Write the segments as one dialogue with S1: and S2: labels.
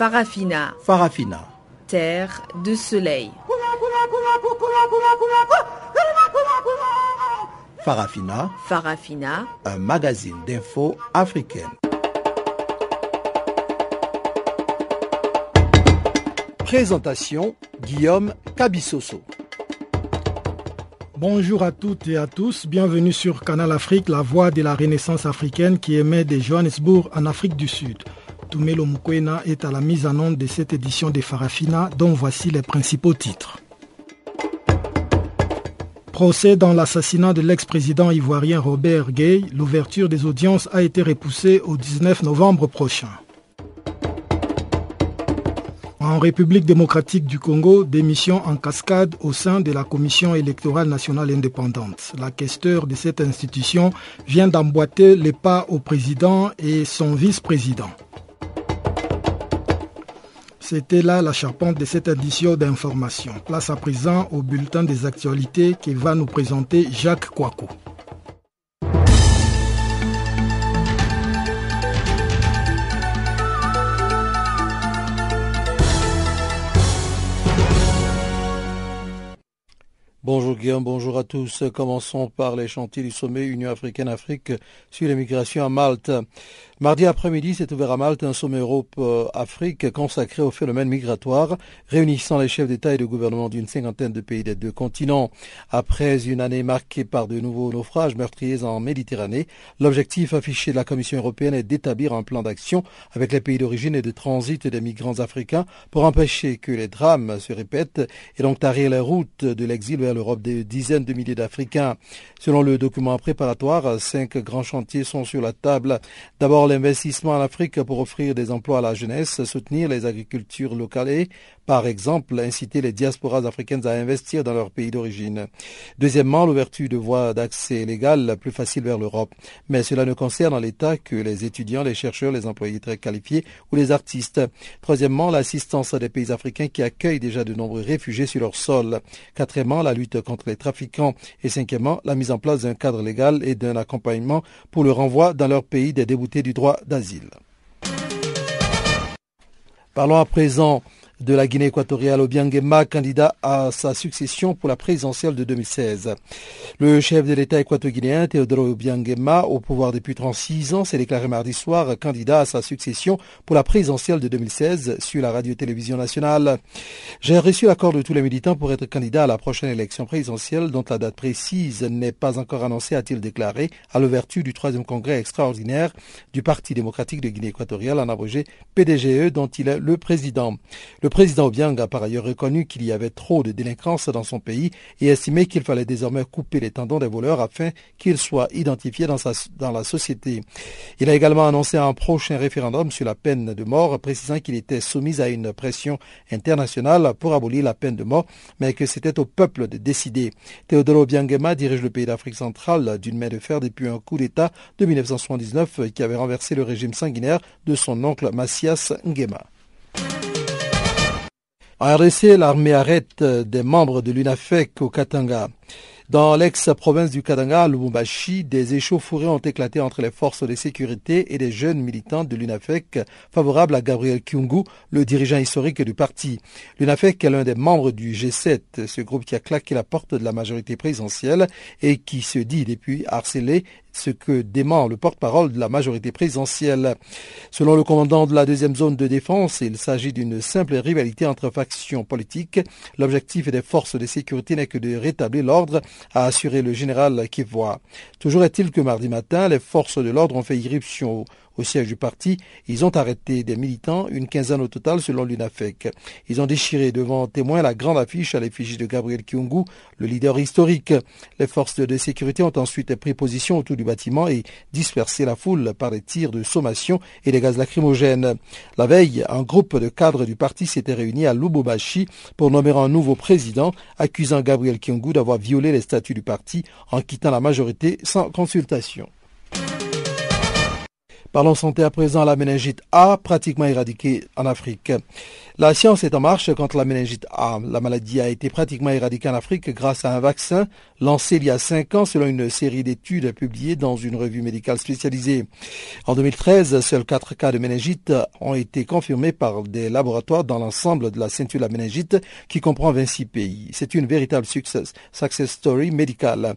S1: Farafina.
S2: Farafina.
S1: Terre de soleil.
S2: Farafina.
S1: Farafina.
S2: Un magazine d'infos africaine. Présentation Guillaume Cabissoso.
S3: Bonjour à toutes et à tous, bienvenue sur Canal Afrique, la voix de la Renaissance africaine qui émet de Johannesburg en Afrique du Sud. Tumelo Mukwena est à la mise en onde de cette édition de Farafina dont voici les principaux titres. Procès dans l'assassinat de l'ex-président ivoirien Robert Gay, l'ouverture des audiences a été repoussée au 19 novembre prochain. En République démocratique du Congo, démission en cascade au sein de la Commission électorale nationale indépendante. La questeur de cette institution vient d'emboîter les pas au président et son vice-président. C'était là la charpente de cette édition d'information. Place à présent au bulletin des actualités qui va nous présenter Jacques Kouakou.
S2: Bonjour Guillaume, bonjour à tous. Commençons par les chantiers du sommet Union africaine-Afrique sur l'immigration à Malte. Mardi après-midi s'est ouvert à Malte un sommet Europe-Afrique consacré au phénomène migratoire, réunissant les chefs d'État et de gouvernement d'une cinquantaine de pays des deux continents. Après une année marquée par de nouveaux naufrages meurtriers en Méditerranée, l'objectif affiché de la Commission européenne est d'établir un plan d'action avec les pays d'origine et de transit des migrants africains pour empêcher que les drames se répètent et donc tarir les routes de l'exil vers l'Europe des dizaines de milliers d'Africains. Selon le document préparatoire, cinq grands chantiers sont sur la table. D'abord, l'investissement en Afrique pour offrir des emplois à la jeunesse, soutenir les agricultures locales et, par exemple, inciter les diasporas africaines à investir dans leur pays d'origine. Deuxièmement, l'ouverture de voies d'accès légales plus faciles vers l'Europe. Mais cela ne concerne en l'État que les étudiants, les chercheurs, les employés très qualifiés ou les artistes. Troisièmement, l'assistance à des pays africains qui accueillent déjà de nombreux réfugiés sur leur sol. Quatrièmement, la lutte contre les trafiquants. Et cinquièmement, la mise en place d'un cadre légal et d'un accompagnement pour le renvoi dans leur pays des déboutés du droit d'asile. Parlons à présent de la Guinée équatoriale, Obiangema, candidat à sa succession pour la présidentielle de 2016. Le chef de l'État équato-guinéen, Teodoro Obiangema, au pouvoir depuis 36 ans, s'est déclaré mardi soir candidat à sa succession pour la présidentielle de 2016 sur la radio-télévision nationale. J'ai reçu l'accord de tous les militants pour être candidat à la prochaine élection présidentielle dont la date précise n'est pas encore annoncée, a-t-il déclaré, à l'ouverture du troisième congrès extraordinaire du Parti démocratique de Guinée équatoriale, en abrégé PDGE, dont il est le président. Président Obiang a par ailleurs reconnu qu'il y avait trop de délinquance dans son pays et estimé qu'il fallait désormais couper les tendons des voleurs afin qu'ils soient identifiés dans, la société. Il a également annoncé un prochain référendum sur la peine de mort, précisant qu'il était soumis à une pression internationale pour abolir la peine de mort, mais que c'était au peuple de décider. Teodoro Obiangema dirige le pays d'Afrique centrale d'une main de fer depuis un coup d'État de 1979 qui avait renversé le régime sanguinaire de son oncle Massias Ngema. En RDC, l'armée arrête des membres de l'UNAFEC au Katanga. Dans l'ex-province du Katanga, Lubumbashi, des échauffourées ont éclaté entre les forces de sécurité et des jeunes militants de l'UNAFEC favorables à Gabriel Kyungu, le dirigeant historique du parti. L'UNAFEC est l'un des membres du G7, ce groupe qui a claqué la porte de la majorité présidentielle et qui se dit depuis harcelé ce que dément le porte-parole de la majorité présidentielle. Selon le commandant de la deuxième zone de défense, il s'agit d'une simple rivalité entre factions politiques. L'objectif des forces de sécurité n'est que de rétablir l'ordre, a assuré le général Kivois. Toujours est-il que mardi matin, les forces de l'ordre ont fait irruption au siège du parti. Ils ont arrêté des militants, une quinzaine au total selon l'UNAFEC. Ils ont déchiré devant témoins la grande affiche à l'effigie de Gabriel Kyungu, le leader historique. Les forces de sécurité ont ensuite pris position autour du bâtiment et dispersé la foule par des tirs de sommation et des gaz lacrymogènes. La veille, un groupe de cadres du parti s'était réuni à Lubumbashi pour nommer un nouveau président, accusant Gabriel Kyungu d'avoir violé les statuts du parti en quittant la majorité sans consultation. Parlons santé à présent. La méningite A, pratiquement éradiquée en Afrique. La science est en marche contre la méningite A. La maladie a été pratiquement éradiquée en Afrique grâce à un vaccin lancé il y a cinq ans selon une série d'études publiées dans une revue médicale spécialisée. En 2013, seuls quatre cas de méningite ont été confirmés par des laboratoires dans l'ensemble de la ceinture de la méningite qui comprend 26 pays. C'est une véritable success, success story médicale.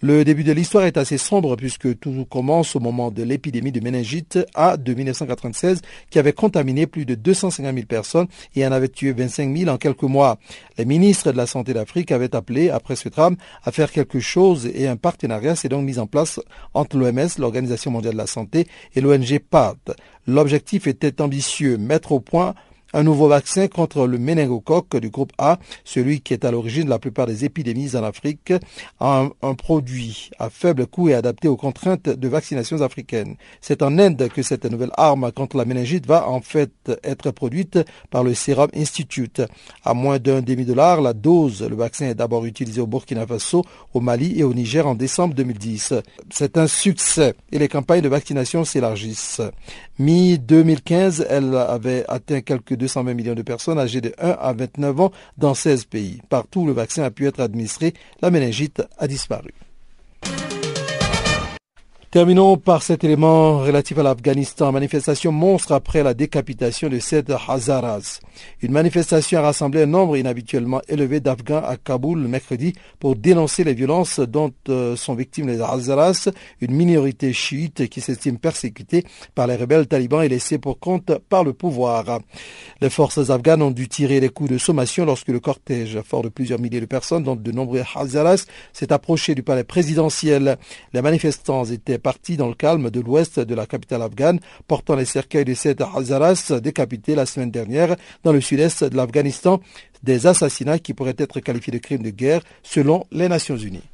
S2: Le début de l'histoire est assez sombre puisque tout commence au moment de l'épidémie de méningite A de 1996 qui avait contaminé plus de 250 000 personnes et en avait tué 25 000 en quelques mois. Les ministres de la Santé d'Afrique avaient appelé, après ce drame, à faire quelque chose et un partenariat s'est donc mis en place entre l'OMS, l'Organisation mondiale de la santé, et l'ONG PAD. L'objectif était ambitieux, mettre au point un nouveau vaccin contre le méningocoque du groupe A, celui qui est à l'origine de la plupart des épidémies en Afrique, un, un produit à faible coût et adapté aux contraintes de vaccination africaines. C'est en Inde que cette nouvelle arme contre la méningite va en fait être produite par le Serum Institute. À moins d'un demi-dollar, la dose, le vaccin est d'abord utilisé au Burkina Faso, au Mali et au Niger en décembre 2010. C'est un succès et les campagnes de vaccination s'élargissent. Mi-2015, elle avait atteint quelques 220 millions de personnes âgées de 1 à 29 ans dans 16 pays. Partout où le vaccin a pu être administré, la méningite a disparu. Terminons par cet élément relatif à l'Afghanistan. Manifestation monstre après la décapitation de sept Hazaras. Une manifestation a rassemblé un nombre inhabituellement élevé d'Afghans à Kaboul mercredi pour dénoncer les violences dont euh, sont victimes les Hazaras, une minorité chiite qui s'estime persécutée par les rebelles talibans et laissée pour compte par le pouvoir. Les forces afghanes ont dû tirer les coups de sommation lorsque le cortège, fort de plusieurs milliers de personnes, dont de nombreux Hazaras, s'est approché du palais présidentiel. Les manifestants étaient parti dans le calme de l'ouest de la capitale afghane, portant les cercueils de sept Hazaras décapités la semaine dernière dans le sud-est de l'Afghanistan, des assassinats qui pourraient être qualifiés de crimes de guerre selon les Nations Unies.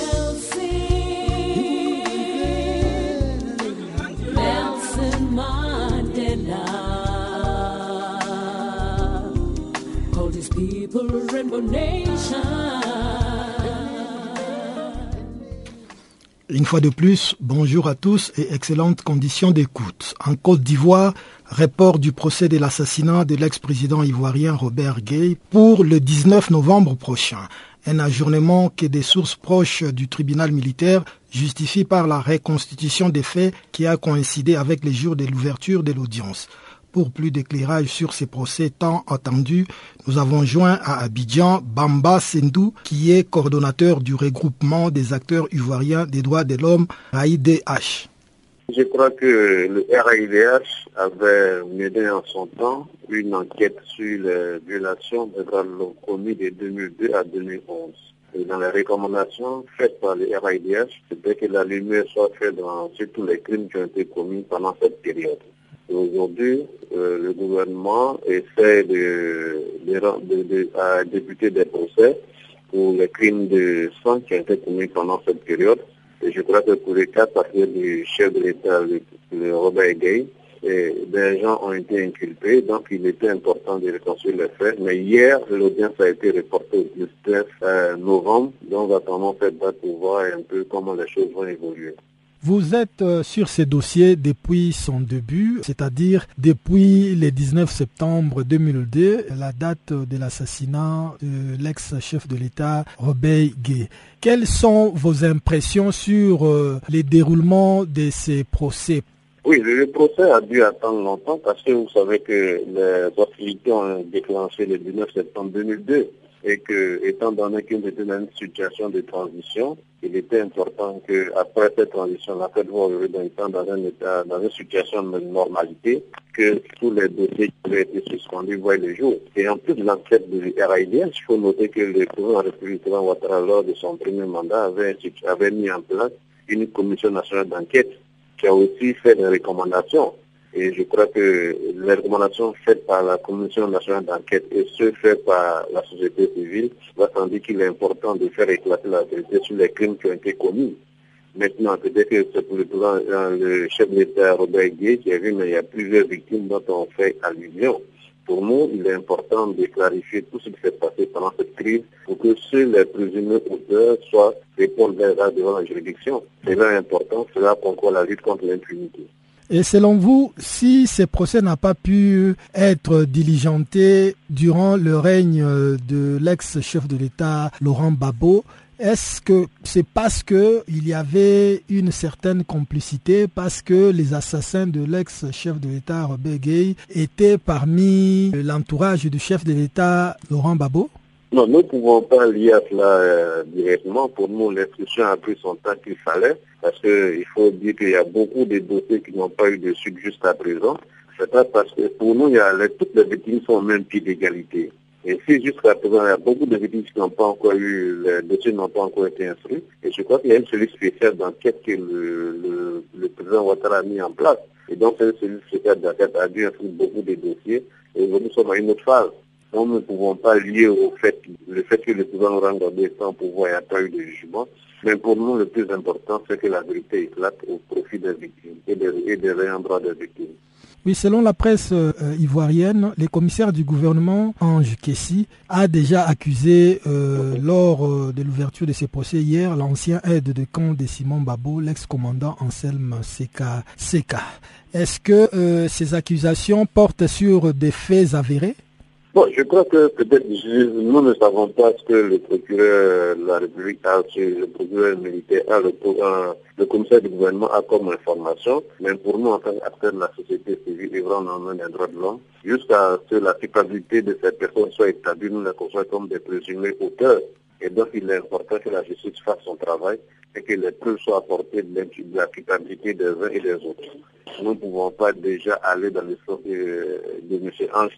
S3: Une fois de plus, bonjour à tous et excellentes conditions d'écoute. En Côte d'Ivoire, report du procès de l'assassinat de l'ex-président ivoirien Robert Gay pour le 19 novembre prochain. Un ajournement que des sources proches du tribunal militaire justifient par la reconstitution des faits qui a coïncidé avec les jours de l'ouverture de l'audience. Pour plus d'éclairage sur ces procès tant attendus, nous avons joint à Abidjan Bamba Sendou, qui est coordonnateur du regroupement des acteurs ivoiriens des droits de l'homme, RAIDH.
S4: Je crois que le RAIDH avait mené en son temps une enquête sur les violations des droits de l'homme commis de 2002 à 2011. Et dans les recommandations faites par le RAIDH, c'était que la lumière soit faite sur tous les crimes qui ont été commis pendant cette période. Aujourd'hui, euh, le gouvernement essaie de, débuter des procès pour les crimes de sang qui ont été commis pendant cette période. Et je crois que pour les cas partir du chef de l'État, le, Robert Gay, des gens ont été inculpés, donc il était important de reconstruire les faits. Mais hier, l'audience a été reportée au 19 euh, novembre, donc attendons cette date pour voir un peu comment les choses vont évoluer.
S3: Vous êtes euh, sur ces dossiers depuis son début, c'est-à-dire depuis le 19 septembre 2002, la date de l'assassinat de l'ex-chef de l'État Robert Gay. Quelles sont vos impressions sur euh, les déroulements de ces procès?
S4: Oui, le procès a dû attendre longtemps parce que vous savez que les hostilités ont déclenché le 19 septembre 2002 et que, étant donné dans une situation de transition, il était important qu'après cette transition, la Fed va dans, dans, un état, dans une situation de normalité, que tous les dossiers qui avaient été suspendus voient le jour. Et en plus de l'enquête du RIDS, il faut noter que le président République, Ouattara, lors de son premier mandat, avait mis en place une commission nationale d'enquête qui a aussi fait des recommandations et je crois que les recommandations faites par la Commission nationale d'enquête et ceux faits par la société civile va sans qu'il est important de faire éclater la vérité sur les crimes qui ont été commis. Maintenant, peut-être que c'est pour le, euh, le chef de l'État Robert Gué qui a vu, mais il y a plusieurs victimes dont on fait allusion. Pour nous, il est important de clarifier tout ce qui s'est passé pendant cette crise pour que ceux les présumés auteurs soient répondus devant la juridiction. C'est là important, cela concourt la lutte contre l'impunité.
S3: Et selon vous, si ces procès n'ont pas pu être diligentés durant le règne de l'ex-chef de l'État Laurent Babo, est-ce que c'est parce que il y avait une certaine complicité, parce que les assassins de l'ex-chef de l'État Robert Gay étaient parmi l'entourage du chef de l'État Laurent Babo
S4: non, nous ne pouvons pas lier à cela euh, directement. Pour nous, l'instruction a pris son temps qu'il fallait, parce qu'il faut dire qu'il y a beaucoup de dossiers qui n'ont pas eu de suite jusqu'à présent. C'est pas parce que pour nous, il y a toutes les victimes sont au même pied d'égalité. Et si jusqu'à présent, il y a beaucoup de victimes qui n'ont pas encore eu, les dossiers n'ont pas encore été instruits, et je crois qu'il y a une cellule spéciale d'enquête que le, président Ouattara a mis en place. Et donc, cette cellule spéciale d'enquête a dû instruire beaucoup de dossiers, et nous sommes à une autre phase. Nous ne pouvons pas lier au fait, le fait que le président Gbagbo sans pouvoir a pas eu de jugement. Mais pour nous, le plus important, c'est que la vérité éclate au profit des victimes et des, et des victimes.
S3: Oui, selon la presse euh, ivoirienne, les commissaires du gouvernement, Ange Kessi, a déjà accusé, euh, lors euh, de l'ouverture de ces procès hier, l'ancien aide de camp de Simon Babo, l'ex-commandant Anselme Seka. Seka. Est-ce que ces accusations portent sur des faits avérés?
S4: Bon, je crois que peut-être nous ne savons pas ce que le procureur de la République a, le procureur militaire a, le, le commissaire du gouvernement a comme information, mais pour nous, en tant qu'acteurs de la société civile et en des droits de l'homme, jusqu'à ce que la culpabilité de ces personnes soit établie, nous les considérons comme des présumés auteurs. Et donc, il est important que la justice fasse son travail et que les preuves soient apportées de la culpabilité des uns et des autres. Nous ne pouvons pas déjà aller dans le sens de, M. Ange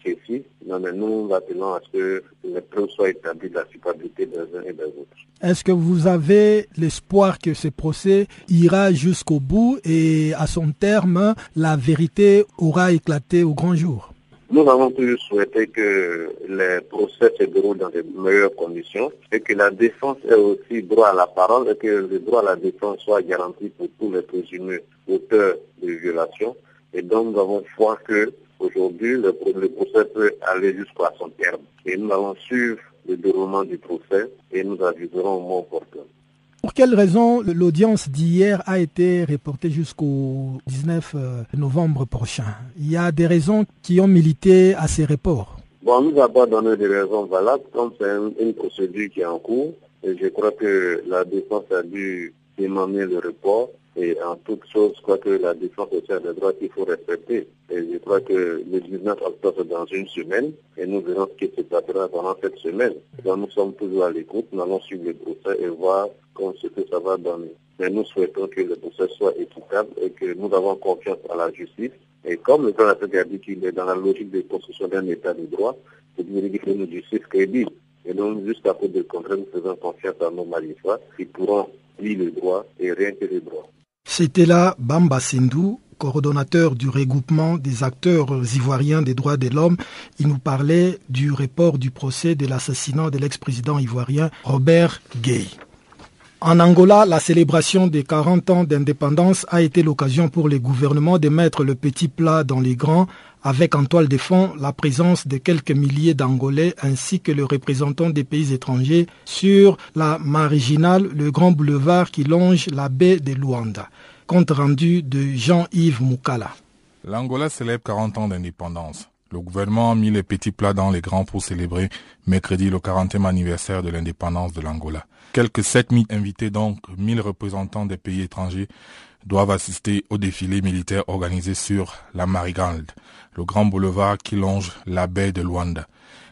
S4: non, mais nous appelons à ce que les preuves soient établies de la culpabilité des uns et des autres.
S3: Est-ce que vous avez l'espoir que ce procès ira jusqu'au bout et à son terme, la vérité aura éclaté au grand jour?
S4: Nous avons toujours souhaité que les procès se déroulent dans de meilleures conditions et que la défense ait aussi droit à la parole et que le droit à la défense soit garanti pour tous les présumés auteurs de violations. Et donc nous avons foi que aujourd'hui le, procès peut aller jusqu'à son terme. Et nous allons suivre le déroulement du procès et nous aviserons au moment opportun.
S3: Pour quelle raison l'audience d'hier a été reportée jusqu'au 19 euh, novembre prochain? Il y a des raisons qui ont milité à ces reports.
S4: Bon, nous a pas donné des raisons valables, comme c'est une, procédure qui est en cours. Et je crois que la défense a dû demander le report. Et en toute chose, je crois que la défense aussi a des droits qu'il faut respecter. Et je crois que le 19 octobre, dans une semaine, et nous verrons ce qui se passera pendant cette semaine. Donc nous sommes toujours à l'écoute, nous allons suivre le procès et voir ce que ça va donner. Mais nous souhaitons que le procès soit équitable et que nous avons confiance à la justice. Et comme le président a dit qu'il est dans la logique de construction d'un état de droit, c'est une justice crédible. Et donc, jusqu'à peu de contraire, nous faisons confiance à nos magistrats qui pourront lire le droit et rien que le droit.
S3: C'était là Bamba Sindou, coordonnateur du regroupement des acteurs ivoiriens des droits de l'homme. Il nous parlait du report du procès de l'assassinat de l'ex-président ivoirien Robert Gay. En Angola, la célébration des 40 ans d'indépendance a été l'occasion pour les gouvernements de mettre le petit plat dans les grands avec en toile de fond la présence de quelques milliers d'Angolais ainsi que le représentant des pays étrangers sur la marginale, le grand boulevard qui longe la baie de Luanda. Compte rendu de Jean-Yves Moukala.
S5: L'Angola célèbre 40 ans d'indépendance. Le gouvernement a mis les petits plats dans les grands pour célébrer mercredi le 40e anniversaire de l'indépendance de l'Angola. Quelques 7000 invités, donc 1000 représentants des pays étrangers, doivent assister au défilé militaire organisé sur la Marigalde, le grand boulevard qui longe la baie de Luanda.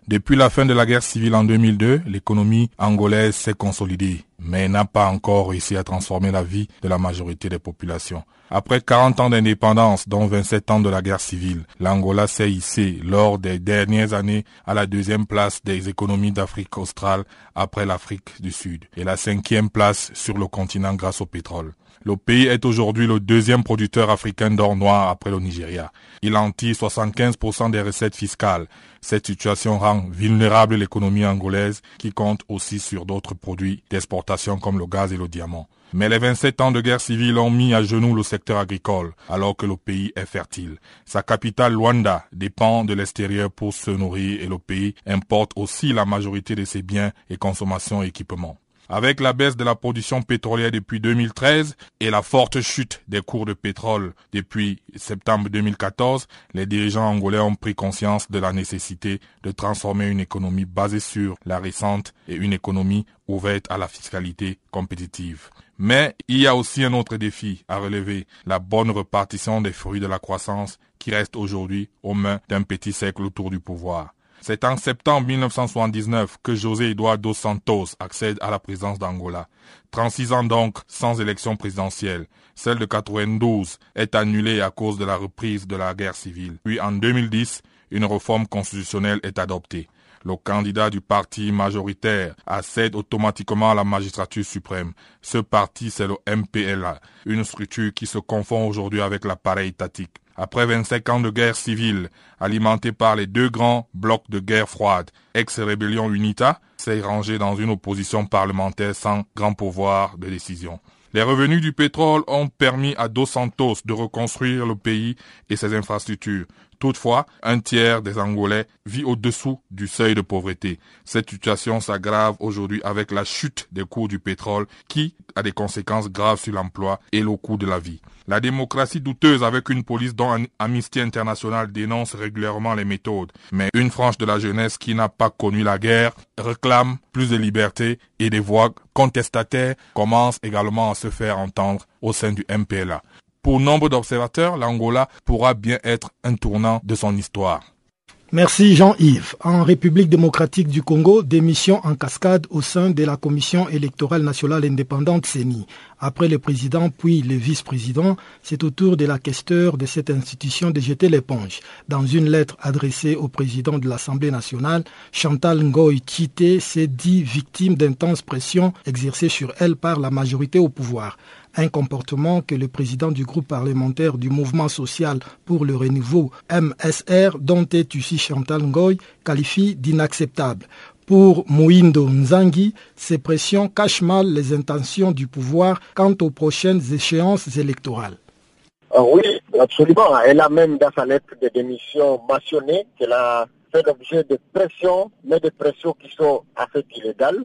S5: Depuis la fin de la guerre civile en 2002, l'économie angolaise s'est consolidée, mais n'a pas encore réussi à transformer la vie de la majorité des populations. Après 40 ans d'indépendance, dont 27 ans de la guerre civile, l'Angola s'est hissé lors des dernières années à la deuxième place des économies d'Afrique australe après l'Afrique du Sud et la cinquième place sur le continent grâce au pétrole. Le pays est aujourd'hui le deuxième producteur africain d'or noir après le Nigeria. Il en tire 75% des recettes fiscales. Cette situation rend vulnérable l'économie angolaise qui compte aussi sur d'autres produits d'exportation comme le gaz et le diamant. Mais les 27 ans de guerre civile ont mis à genoux le secteur agricole, alors que le pays est fertile. Sa capitale, Luanda, dépend de l'extérieur pour se nourrir et le pays importe aussi la majorité de ses biens et consommations et équipements. Avec la baisse de la production pétrolière depuis 2013 et la forte chute des cours de pétrole depuis septembre 2014, les dirigeants angolais ont pris conscience de la nécessité de transformer une économie basée sur la récente et une économie ouverte à la fiscalité compétitive. Mais il y a aussi un autre défi à relever, la bonne répartition des fruits de la croissance qui reste aujourd'hui aux mains d'un petit cercle autour du pouvoir. C'est en septembre 1979 que José Eduardo Santos accède à la présidence d'Angola. 36 ans donc sans élection présidentielle. Celle de 92 est annulée à cause de la reprise de la guerre civile. Puis en 2010, une réforme constitutionnelle est adoptée. Le candidat du parti majoritaire accède automatiquement à la magistrature suprême. Ce parti, c'est le MPLA, une structure qui se confond aujourd'hui avec l'appareil étatique. Après 25 ans de guerre civile, alimentée par les deux grands blocs de guerre froide, ex-rébellion UNITA, s'est rangé dans une opposition parlementaire sans grand pouvoir de décision. Les revenus du pétrole ont permis à Dos Santos de reconstruire le pays et ses infrastructures. Toutefois, un tiers des Angolais vit au-dessous du seuil de pauvreté. Cette situation s'aggrave aujourd'hui avec la chute des cours du pétrole qui a des conséquences graves sur l'emploi et le coût de la vie. La démocratie douteuse avec une police dont Amnesty International dénonce régulièrement les méthodes. Mais une frange de la jeunesse qui n'a pas connu la guerre réclame plus de liberté et des voix contestataires commencent également à se faire entendre au sein du MPLA. Pour nombre d'observateurs, l'Angola pourra bien être un tournant de son histoire.
S3: Merci Jean-Yves. En République démocratique du Congo, démission en cascade au sein de la Commission électorale nationale indépendante CENI. Après le président puis le vice-président, c'est au tour de la questeur de cette institution de jeter l'éponge. Dans une lettre adressée au président de l'Assemblée nationale, Chantal Ngoy Tite s'est dit victime d'intenses pressions exercées sur elle par la majorité au pouvoir un comportement que le président du groupe parlementaire du mouvement social pour le renouveau MSR, dont est Chantal Ngoy, qualifie d'inacceptable. Pour Mouindo Nzangi, ces pressions cachent mal les intentions du pouvoir quant aux prochaines échéances électorales.
S6: Ah oui, absolument. Elle a même dans sa lettre de démission mentionné qu'elle a fait l'objet de pressions, mais de pressions qui sont en fait illégales.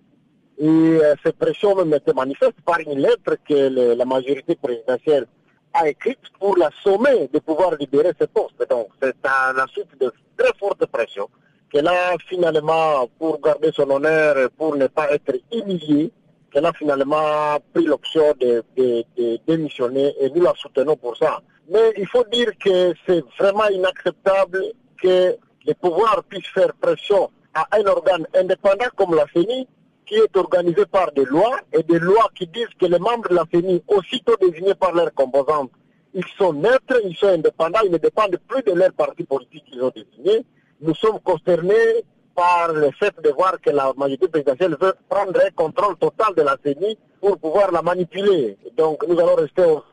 S6: Et euh, cette pression même était manifeste par une lettre que la majorité présidentielle a écrite pour la sommet de pouvoir libérer ce poste. Donc c'est à la suite de très fortes pressions qu'elle a finalement, pour garder son honneur, pour ne pas être humiliée, qu'elle a finalement pris l'option de, de, démissionner et nous la soutenons pour ça. Mais il faut dire que c'est vraiment inacceptable que les pouvoirs puissent faire pression à un organe indépendant comme la CENI qui est organisé par des lois et des lois qui disent que les membres de la CENI, aussitôt désignés par leurs composantes, ils sont neutres, ils sont indépendants, ils ne dépendent plus de leur parti politique qu'ils ont désigné. Nous sommes consternés par le fait de voir que la majorité présidentielle veut prendre un contrôle total de la CENI pour pouvoir la manipuler. Donc nous allons rester au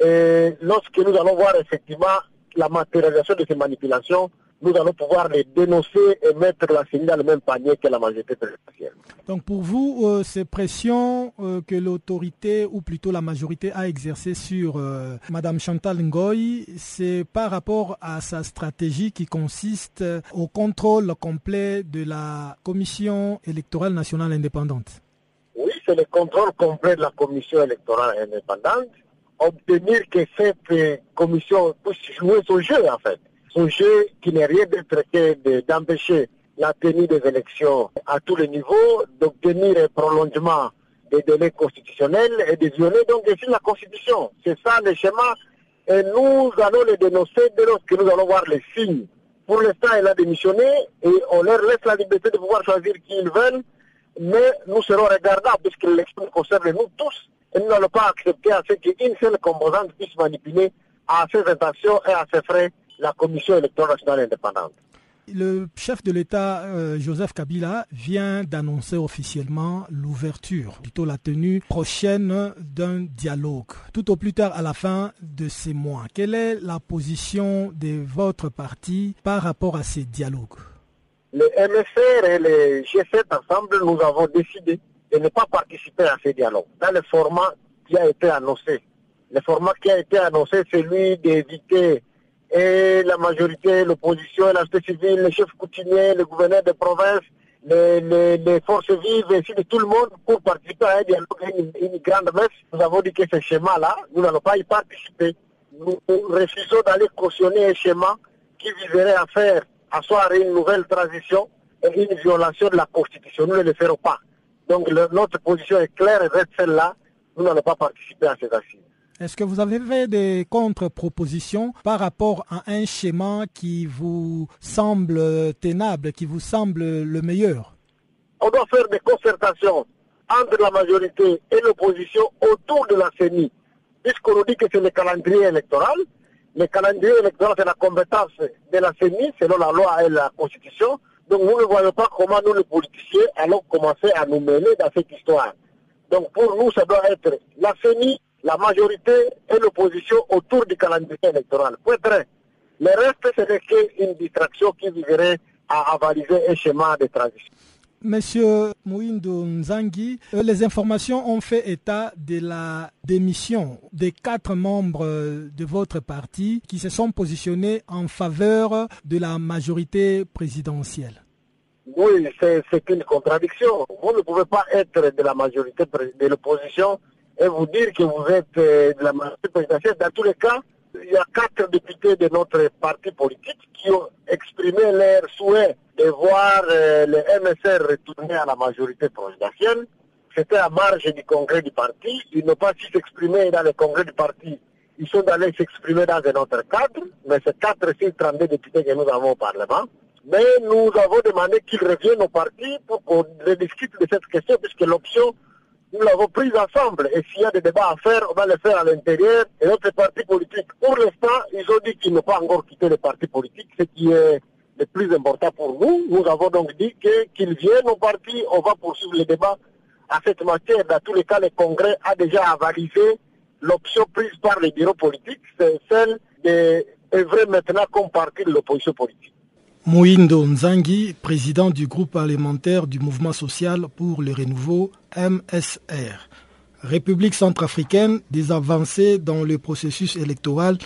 S6: et lorsque nous allons voir effectivement la matérialisation de ces manipulations, nous allons pouvoir les dénoncer et mettre la CENI dans le même panier que la majorité présidentielle.
S3: Donc pour vous, euh, ces pressions euh, que l'autorité ou plutôt la majorité a exercées sur Mme euh, Madame Chantal Ngoy, c'est par rapport à sa stratégie qui consiste au contrôle complet de la Commission électorale nationale indépendante.
S6: Oui, c'est le contrôle complet de la Commission électorale indépendante, obtenir que cette commission puisse jouer son jeu en fait jeu qui n'est rien d'autre que d'empêcher la tenue des élections à tous les niveaux, d'obtenir un prolongement des délais constitutionnels et de violer donc la Constitution. C'est ça le schéma. Et nous allons le dénoncer dès lors que nous allons voir les signes Pour l'instant, elle a démissionné et on leur laisse la liberté de pouvoir choisir qui ils veulent, mais nous serons regardables puisque l'élection concerne nous tous et nous n'allons pas accepter à ce qu'une seule composante puisse manipuler à ses intentions et à ses frais la Commission électorale nationale indépendante.
S3: Le chef de l'État, euh, Joseph Kabila, vient d'annoncer officiellement l'ouverture, plutôt la tenue prochaine d'un dialogue, tout au plus tard à la fin de ces mois. Quelle est la position de votre parti par rapport à ces dialogues?
S6: Le MSR et les G7 ensemble, nous avons décidé de ne pas participer à ces dialogues dans le format qui a été annoncé. Le format qui a été annoncé, c'est celui d'éviter et la majorité, l'opposition, la société civile, les chefs coutumiers, le gouverneur de province, les, les, les, forces vives, ainsi de tout le monde pour participer à un dialogue, une, grande messe. Nous avons dit que ce schéma-là, nous n'allons pas y participer. Nous, refusons d'aller cautionner un schéma qui viserait à faire asseoir une nouvelle transition une violation de la Constitution. Nous ne le ferons pas. Donc notre position est claire et reste celle-là. Nous n'allons pas participer à ces assises.
S3: Est-ce que vous avez fait des contre-propositions par rapport à un schéma qui vous semble tenable, qui vous semble le meilleur?
S6: On doit faire des concertations entre la majorité et l'opposition autour de la CENI, puisqu'on dit que c'est le calendrier électoral. Le calendrier électoral, c'est la compétence de la CENI selon la loi et la Constitution. Donc nous ne voyons pas comment nous, les politiciens, allons commencer à nous mêler dans cette histoire. Donc pour nous, ça doit être la CENI la majorité et l'opposition autour du calendrier électoral. Point très. Le reste, ce n'est qu'une distraction qui viserait à avaliser un schéma de transition.
S3: Monsieur Mouindo Nzangi, euh, les informations ont fait état de la démission des quatre membres de votre parti qui se sont positionnés en faveur de la majorité présidentielle.
S6: Oui, c'est une contradiction. Vous ne pouvez pas être de la majorité de l'opposition et vous dire que vous êtes euh, de la majorité présidentielle. Dans tous les cas, il y a quatre députés de notre parti politique qui ont exprimé leur souhait de voir euh, le MSR retourner à la majorité présidentielle. C'était à marge du congrès du parti. Ils n'ont pas su s'exprimer dans le congrès du parti. Ils sont allés s'exprimer dans un autre cadre, mais c'est 4 sur 32 députés que nous avons au Parlement. Mais nous avons demandé qu'ils reviennent au parti pour qu'on rediscute de cette question, puisque l'option nous l'avons prise ensemble. Et s'il y a des débats à faire, on va les faire à l'intérieur. Et notre parti politique, pour l'instant, ils ont dit qu'ils n'ont pas encore quitté le parti politique, ce qui est le plus important pour nous. Nous avons donc dit qu'ils viennent au parti, on va poursuivre les débats à cette matière. Dans tous les cas, le Congrès a déjà avalisé l'option prise par les bureaux politiques, c'est celle d'œuvrer maintenant comme parti de l'opposition politique.
S3: Mouindo Nzangi, président du groupe parlementaire du mouvement social pour le renouveau MSR. République centrafricaine, des avancées dans le processus électoral.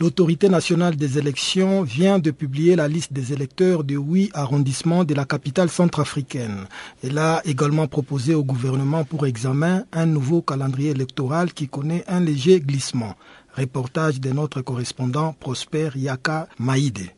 S3: L'autorité nationale des élections vient de publier la liste des électeurs de huit arrondissements de la capitale centrafricaine. Elle a également proposé au gouvernement pour examen un nouveau calendrier électoral qui connaît un léger glissement. Reportage de notre correspondant Prosper Yaka Maïde.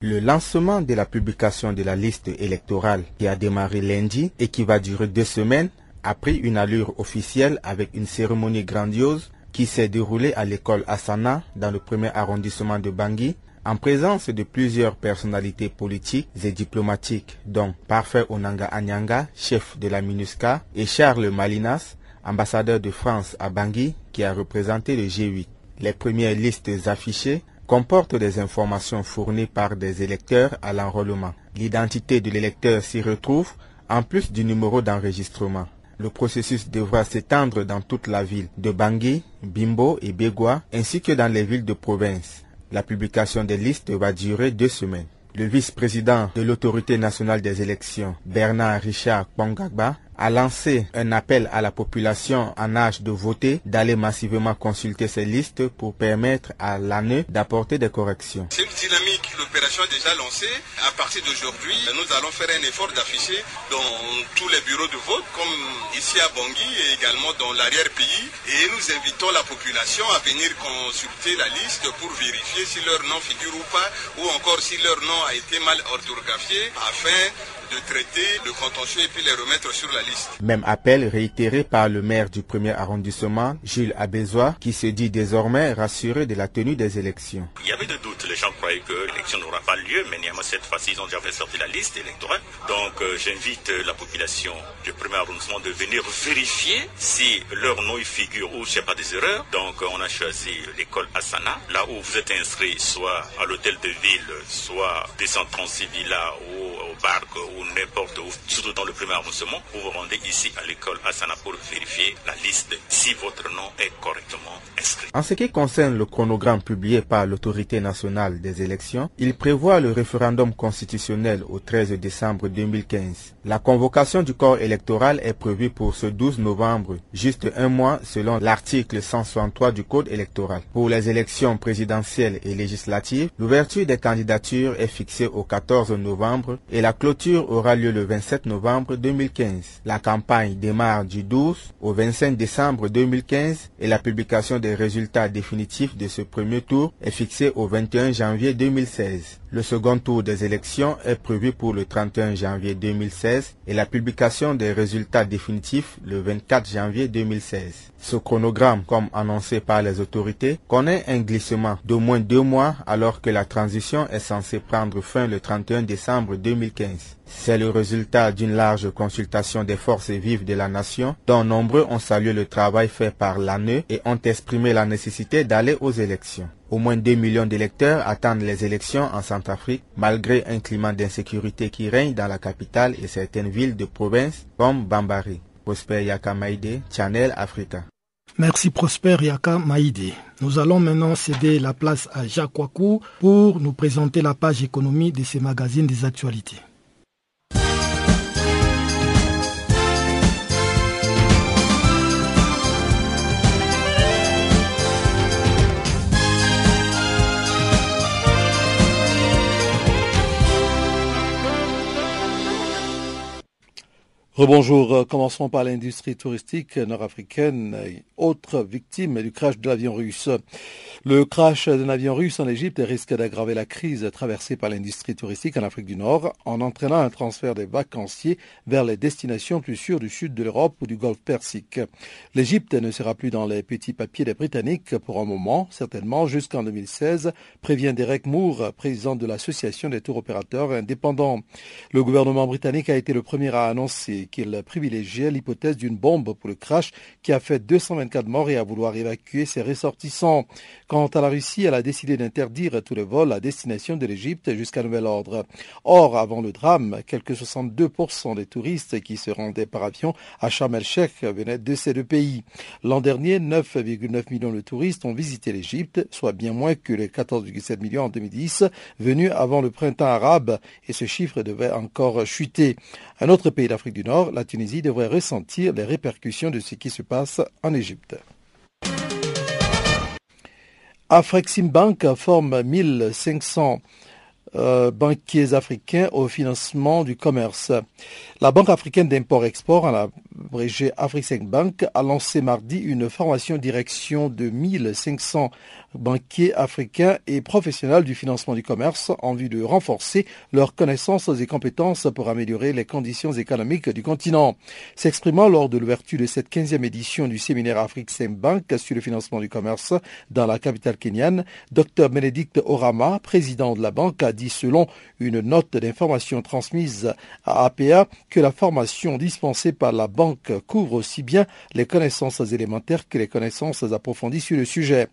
S7: Le lancement de la publication de la liste électorale qui a démarré lundi et qui va durer deux semaines a pris une allure officielle avec une cérémonie grandiose qui s'est déroulée à l'école Asana dans le premier arrondissement de Bangui en présence de plusieurs personnalités politiques et diplomatiques dont Parfait Onanga Anyanga, chef de la MINUSCA, et Charles Malinas, ambassadeur de France à Bangui qui a représenté le G8. Les premières listes affichées comporte des informations fournies par des électeurs à l'enrôlement. L'identité de l'électeur s'y retrouve en plus du numéro d'enregistrement. Le processus devra s'étendre dans toute la ville de Bangui, Bimbo et Begua, ainsi que dans les villes de province. La publication des listes va durer deux semaines. Le vice-président de l'autorité nationale des élections, Bernard Richard Pongagba, a lancé un appel à la population en âge de voter d'aller massivement consulter ces listes pour permettre à l'année d'apporter des corrections.
S8: C'est une dynamique, l'opération est déjà lancée. À partir d'aujourd'hui, nous allons faire un effort d'afficher dans tous les bureaux de vote, comme ici à Bangui et également dans l'arrière-pays. Et nous invitons la population à venir consulter la liste pour vérifier si leur nom figure ou pas, ou encore si leur nom a été mal orthographié, afin de traiter le contentieux et puis les remettre sur la liste.
S7: Même appel réitéré par le maire du premier arrondissement, Jules Abézois, qui se dit désormais rassuré de la tenue des élections.
S9: Il y avait des doutes, les gens croyaient que l'élection n'aura pas lieu, mais néanmoins cette fois-ci ils ont déjà fait sortir la liste électorale. Donc euh, j'invite la population du premier arrondissement de venir vérifier si leur nom y figure ou s'il n'y a pas des erreurs. Donc on a choisi l'école Asana, là où vous êtes inscrit soit à l'hôtel de ville, soit des 136 villas ou au parc ou n'importe où, surtout dans le premier arrondissement, vous vous rendez ici à l'école Asana pour vérifier la liste si votre nom est correctement inscrit.
S7: En ce qui concerne le chronogramme publié par l'autorité nationale des élections, il prévoit le référendum constitutionnel au 13 décembre 2015. La convocation du corps électoral est prévue pour ce 12 novembre, juste un mois selon l'article 163 du Code électoral. Pour les élections présidentielles et législatives, l'ouverture des candidatures est fixée au 14 novembre et la clôture aura lieu le 27 novembre 2015. La campagne démarre du 12 au 25 décembre 2015 et la publication des résultats définitifs de ce premier tour est fixée au 21 janvier 2016. Le second tour des élections est prévu pour le 31 janvier 2016 et la publication des résultats définitifs le 24 janvier 2016. Ce chronogramme, comme annoncé par les autorités, connaît un glissement d'au moins deux mois alors que la transition est censée prendre fin le 31 décembre 2015. C'est le résultat d'une large consultation des forces vives de la nation, dont nombreux ont salué le travail fait par l'ANE et ont exprimé la nécessité d'aller aux élections. Au moins 2 millions d'électeurs attendent les élections en Centrafrique, malgré un climat d'insécurité qui règne dans la capitale et certaines villes de province comme Bambari. Prosper Yaka Maïde, Channel Africa.
S3: Merci Prosper Yaka Maïde. Nous allons maintenant céder la place à Jacques Wakou pour nous présenter la page économie de ces magazines des actualités.
S2: Rebonjour, euh, commençons par l'industrie touristique nord-africaine, autre victime du crash de l'avion russe. Le crash d'un avion russe en Égypte risque d'aggraver la crise traversée par l'industrie touristique en Afrique du Nord en entraînant un transfert des vacanciers vers les destinations plus sûres du sud de l'Europe ou du Golfe Persique. L'Égypte ne sera plus dans les petits papiers des Britanniques pour un moment, certainement jusqu'en 2016, prévient Derek Moore, président de l'association des tours opérateurs indépendants. Le gouvernement britannique a été le premier à annoncer qu'il privilégiait l'hypothèse d'une bombe pour le crash qui a fait 224 morts et à vouloir évacuer ses ressortissants. Quant à la Russie, elle a décidé d'interdire tous les vols à destination de l'Égypte jusqu'à nouvel ordre. Or, avant le drame, quelques 62% des touristes qui se rendaient par avion à Sharm el-Sheikh venaient de ces deux pays. L'an dernier, 9,9 millions de touristes ont visité l'Égypte, soit bien moins que les 14,7 millions en 2010 venus avant le printemps arabe, et ce chiffre devait encore chuter. Un autre pays d'Afrique du Nord, la Tunisie, devrait ressentir les répercussions de ce qui se passe en Égypte. Afrexim Bank forme 1500 euh, banquiers africains au financement du commerce. La Banque africaine d'import-export, abrégé Afrexim Bank, a lancé mardi une formation direction de 1500 banquiers africains et professionnels du financement du commerce en vue de renforcer leurs connaissances et compétences pour améliorer les conditions économiques du continent. S'exprimant lors de l'ouverture de cette 15e édition du séminaire Afrique Bank sur le financement du commerce dans la capitale kenyane, Dr Bénédicte Orama, président de la banque, a dit selon une note d'information transmise à APA que la formation dispensée par la banque couvre aussi bien les connaissances élémentaires que les connaissances approfondies sur le sujet.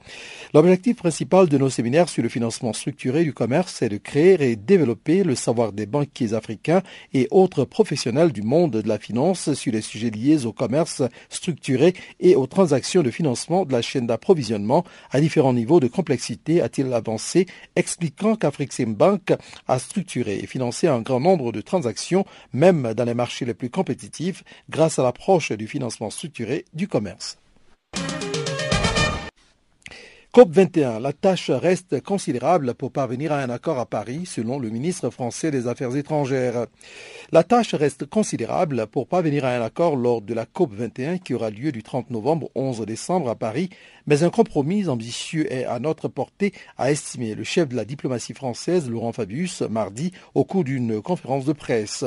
S2: L'objectif principal de nos séminaires sur le financement structuré du commerce est de créer et développer le savoir des banquiers africains et autres professionnels du monde de la finance sur les sujets liés au commerce structuré et aux transactions de financement de la chaîne d'approvisionnement à différents niveaux de complexité, a-t-il avancé, expliquant qu'Afrixim Bank a structuré et financé un grand nombre de transactions, même dans les marchés les plus compétitifs, grâce à l'approche du financement structuré du commerce. COP21, la tâche reste considérable pour parvenir à un accord à Paris, selon le ministre français des Affaires étrangères. La tâche reste considérable pour parvenir à un accord lors de la COP21 qui aura lieu du 30 novembre au 11 décembre à Paris, mais un compromis ambitieux est à notre portée, a estimé le chef de la diplomatie française, Laurent Fabius, mardi, au cours d'une conférence de presse.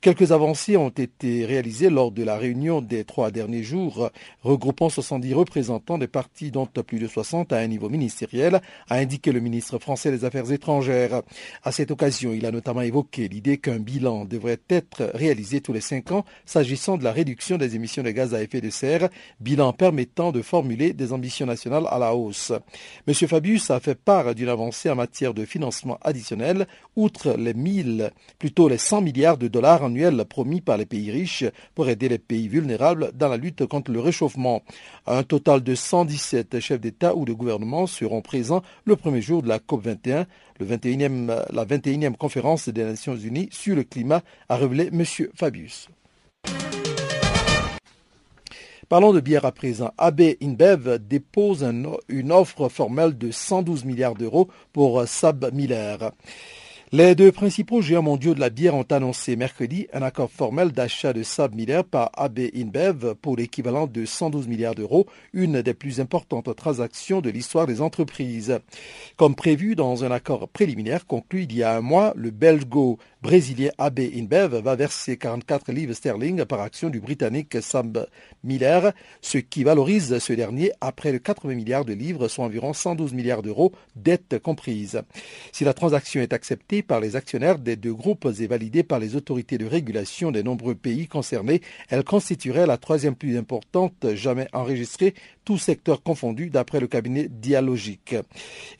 S2: Quelques avancées ont été réalisées lors de la réunion des trois derniers jours, regroupant 70 représentants des partis dont plus de 60 à un niveau ministériel, a indiqué le ministre français des Affaires étrangères. À cette occasion, il a notamment évoqué l'idée qu'un bilan devrait être réalisé tous les cinq ans s'agissant de la réduction des émissions de gaz à effet de serre, bilan permettant de formuler des ambitions nationales à la hausse. M. Fabius a fait part d'une avancée en matière de financement additionnel, outre les 1000, plutôt les 100 milliards de dollars annuels promis par les pays riches pour aider les pays vulnérables dans la lutte contre le réchauffement. Un total de 117 chefs d'État ou de gouvernement seront présents le premier jour de la COP21, le 21e, la 21e conférence des Nations Unies sur le climat, a révélé M. Fabius. Parlons de bière à présent. AB InBev dépose une offre formelle de 112 milliards d'euros pour Sab Miller. Les deux principaux géants mondiaux de la bière ont annoncé mercredi un accord formel d'achat de Sab Miller par AB InBev pour l'équivalent de 112 milliards d'euros, une des plus importantes transactions de l'histoire des entreprises. Comme prévu dans un accord préliminaire conclu il y a un mois, le belgo-brésilien AB InBev va verser 44 livres sterling par action du britannique Sab Miller, ce qui valorise ce dernier à près de 80 milliards de livres, soit environ 112 milliards d'euros, dettes comprises. Si la transaction est acceptée, par les actionnaires des deux groupes et validée par les autorités de régulation des nombreux pays concernés, elle constituerait la troisième plus importante jamais enregistrée, tout secteur confondu d'après le cabinet Dialogique.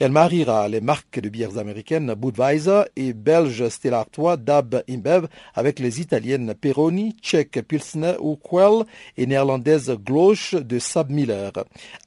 S2: Elle mariera les marques de bières américaines Budweiser et belge Stella Artois Dab InBev avec les italiennes Peroni, tchèques Pilsner ou Quell et néerlandaises Gloche de Sab Miller.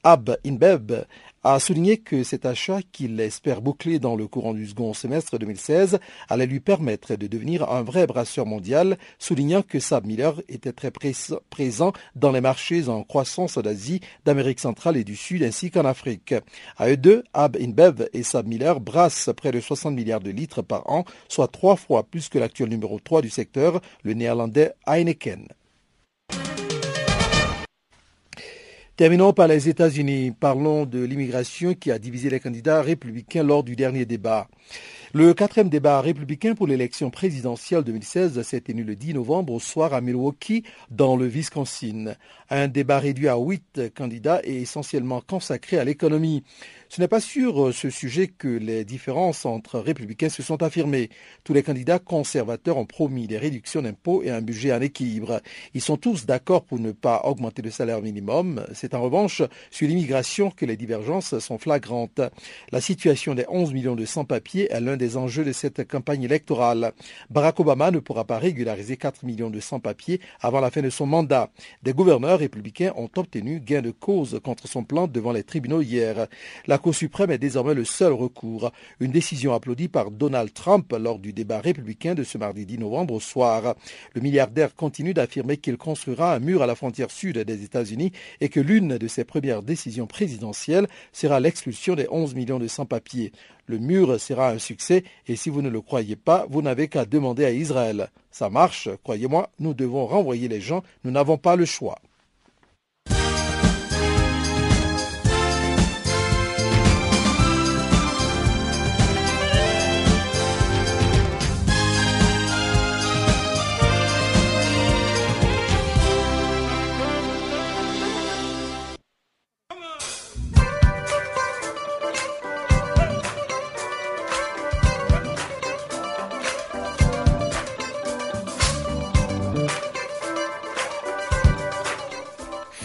S2: Ab InBev a souligné que cet achat, qu'il espère boucler dans le courant du second semestre 2016, allait lui permettre de devenir un vrai brasseur mondial, soulignant que Saab Miller était très présent dans les marchés en croissance d'Asie, d'Amérique centrale et du Sud, ainsi qu'en Afrique. À eux deux, Ab InBev et Saab Miller brassent près de 60 milliards de litres par an, soit trois fois plus que l'actuel numéro 3 du secteur, le néerlandais Heineken. Terminons par les États-Unis. Parlons de l'immigration qui a divisé les candidats républicains lors du dernier débat. Le quatrième débat républicain pour l'élection présidentielle 2016 s'est tenu le 10 novembre au soir à Milwaukee, dans le Wisconsin. Un débat réduit à huit candidats et essentiellement consacré à l'économie. Ce n'est pas sur ce sujet que les différences entre républicains se sont affirmées. Tous les candidats conservateurs ont promis des réductions d'impôts et un budget en équilibre. Ils sont tous d'accord pour ne pas augmenter le salaire minimum. C'est en revanche sur l'immigration que les divergences sont flagrantes. La situation des 11 millions de sans-papiers est l'un des enjeux de cette campagne électorale. Barack Obama ne pourra pas régulariser 4 millions de sans-papiers avant la fin de son mandat. Des gouverneurs républicains ont obtenu gain de cause contre son plan devant les tribunaux hier. La Cour suprême est désormais le seul recours. Une décision applaudie par Donald Trump lors du débat républicain de ce mardi 10 novembre au soir. Le milliardaire continue d'affirmer qu'il construira un mur à la frontière sud des États-Unis et que l'une de ses premières décisions présidentielles sera l'expulsion des 11 millions de sans-papiers. Le mur sera un succès et si vous ne le croyez pas, vous n'avez qu'à demander à Israël. Ça marche, croyez-moi, nous devons renvoyer les gens, nous n'avons pas le choix.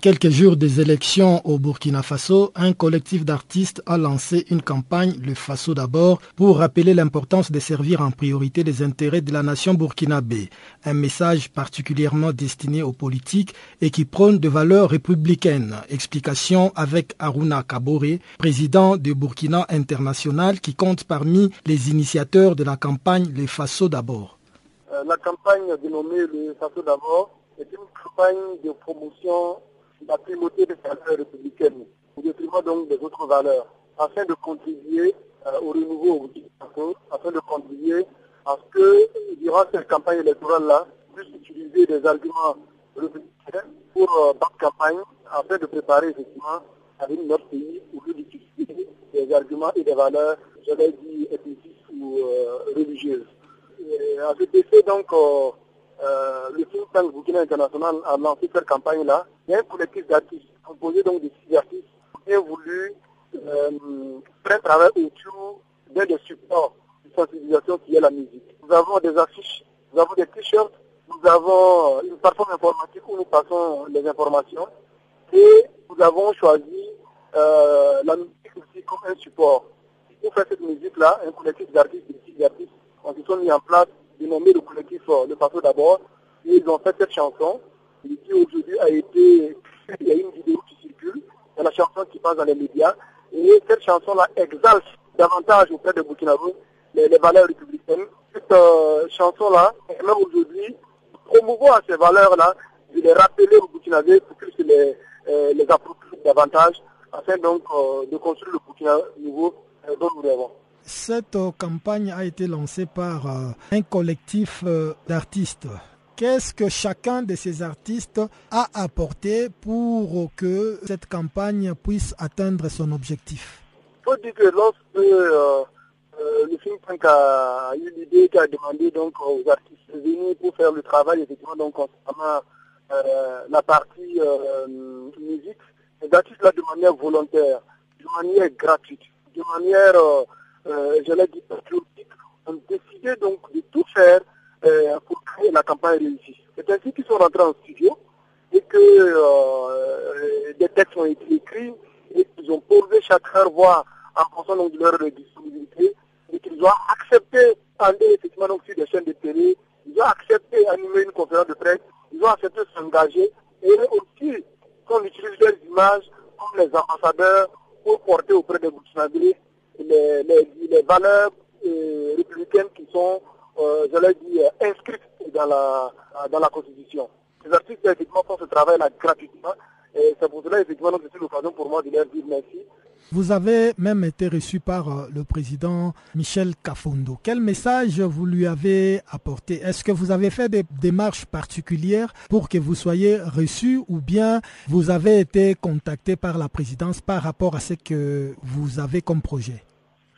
S3: Quelques jours des élections au Burkina Faso, un collectif d'artistes a lancé une campagne, le Faso d'abord, pour rappeler l'importance de servir en priorité les intérêts de la nation burkinabé. Un message particulièrement destiné aux politiques et qui prône de valeurs républicaines. Explication avec Aruna Kabore, président de Burkina International, qui compte parmi les initiateurs de la campagne Le Faso d'abord.
S10: Euh, la campagne dénommée Le Faso d'abord est une campagne de promotion la primauté des valeurs républicaines, au détriment donc des autres valeurs, afin de contribuer euh, au renouveau au afin de contribuer à ce que, durant cette campagne électorale-là, puisse utiliser des arguments républicains pour euh, battre campagne, afin de préparer effectivement à notre pays, au lieu d'utiliser des arguments et des valeurs, je l'ai dit, ethniques ou euh, religieuses. Et à cet effet, donc, euh, le think Burkina International a lancé cette campagne-là. Il y a un collectif d'artistes composé donc de six artistes qui ont voulu euh, faire travail autour d'un des supports de sensibilisation qui est la musique. Nous avons des affiches, nous avons des t-shirts, nous avons une plateforme informatique où nous passons les informations et nous avons choisi euh, la musique aussi comme un support. Pour faire cette musique-là, un collectif d'artistes, de six artistes, on se sont mis en place nommé le collectif euh, Le Passo d'abord. Ils ont fait cette chanson qui aujourd'hui a été, il y a une vidéo qui circule, il y a la chanson qui passe dans les médias, et cette chanson-là exalte davantage auprès de Burkinabé les, valeurs républicaines. Cette euh, chanson-là permet aujourd'hui promouvoir ces valeurs-là, de les rappeler aux Burkinabés pour qu'ils les, euh, les approprient davantage, afin donc euh, de construire le Burkina nouveau dont nous rêvons.
S3: Cette campagne a été lancée par euh, un collectif euh, d'artistes. Qu'est-ce que chacun de ces artistes a apporté pour que cette campagne puisse atteindre son objectif?
S10: Il faut dire que lorsque euh, le film a eu l'idée, qui a demandé donc aux artistes de venir pour faire le travail, effectivement, donc concernant la partie musique, les artistes là de manière volontaire, de manière gratuite, de manière euh, je l'ai dit, patriotiques, ont décidé donc de tout faire euh, pour créer la campagne réussie. C'est ainsi qu'ils sont rentrés en studio et que euh, des textes ont été écrits et qu'ils ont posé chaque voix en fonction donc, de leur disponibilité et qu'ils ont accepté d'aller effectivement donc, sur des chaînes de télé, ils ont accepté d'animer une conférence de presse, ils ont accepté de s'engager et aussi qu'on utilise leurs images comme les ambassadeurs pour porter auprès des Burkinabés les, les, les valeurs euh, républicaines qui sont, euh, je l'ai dit, euh, inscrites dans la, dans la Constitution. Les artistes, effectivement, font ce travail-là gratuitement. Et c'est pour cela, effectivement, que c'est l'occasion pour moi de leur dire merci.
S3: Vous avez même été reçu par le président Michel Kafondo. Quel message vous lui avez apporté? Est-ce que vous avez fait des démarches particulières pour que vous soyez reçu ou bien vous avez été contacté par la présidence par rapport à ce que vous avez comme projet?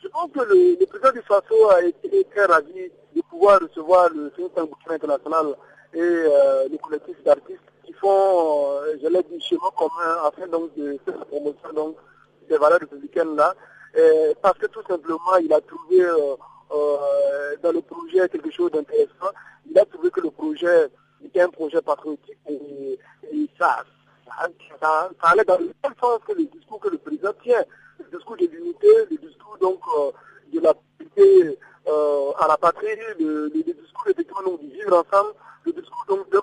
S10: Je pense que le, le président du FASO a été très ravi de pouvoir recevoir le Sénat international et euh, le collectif d'artistes qui font, euh, je l'ai dit, chemin commun afin donc de faire la promotion donc, des valeurs républicaines là, et parce que tout simplement il a trouvé euh, euh, dans le projet quelque chose d'intéressant. Il a trouvé que le projet était un projet patriotique et, ça, ça, allait dans le même sens que le discours que le président tient, le discours de l'unité, le discours donc euh, de la euh, à la patrie, le, le, le discours effectivement donc, vivre ensemble, le discours donc d'un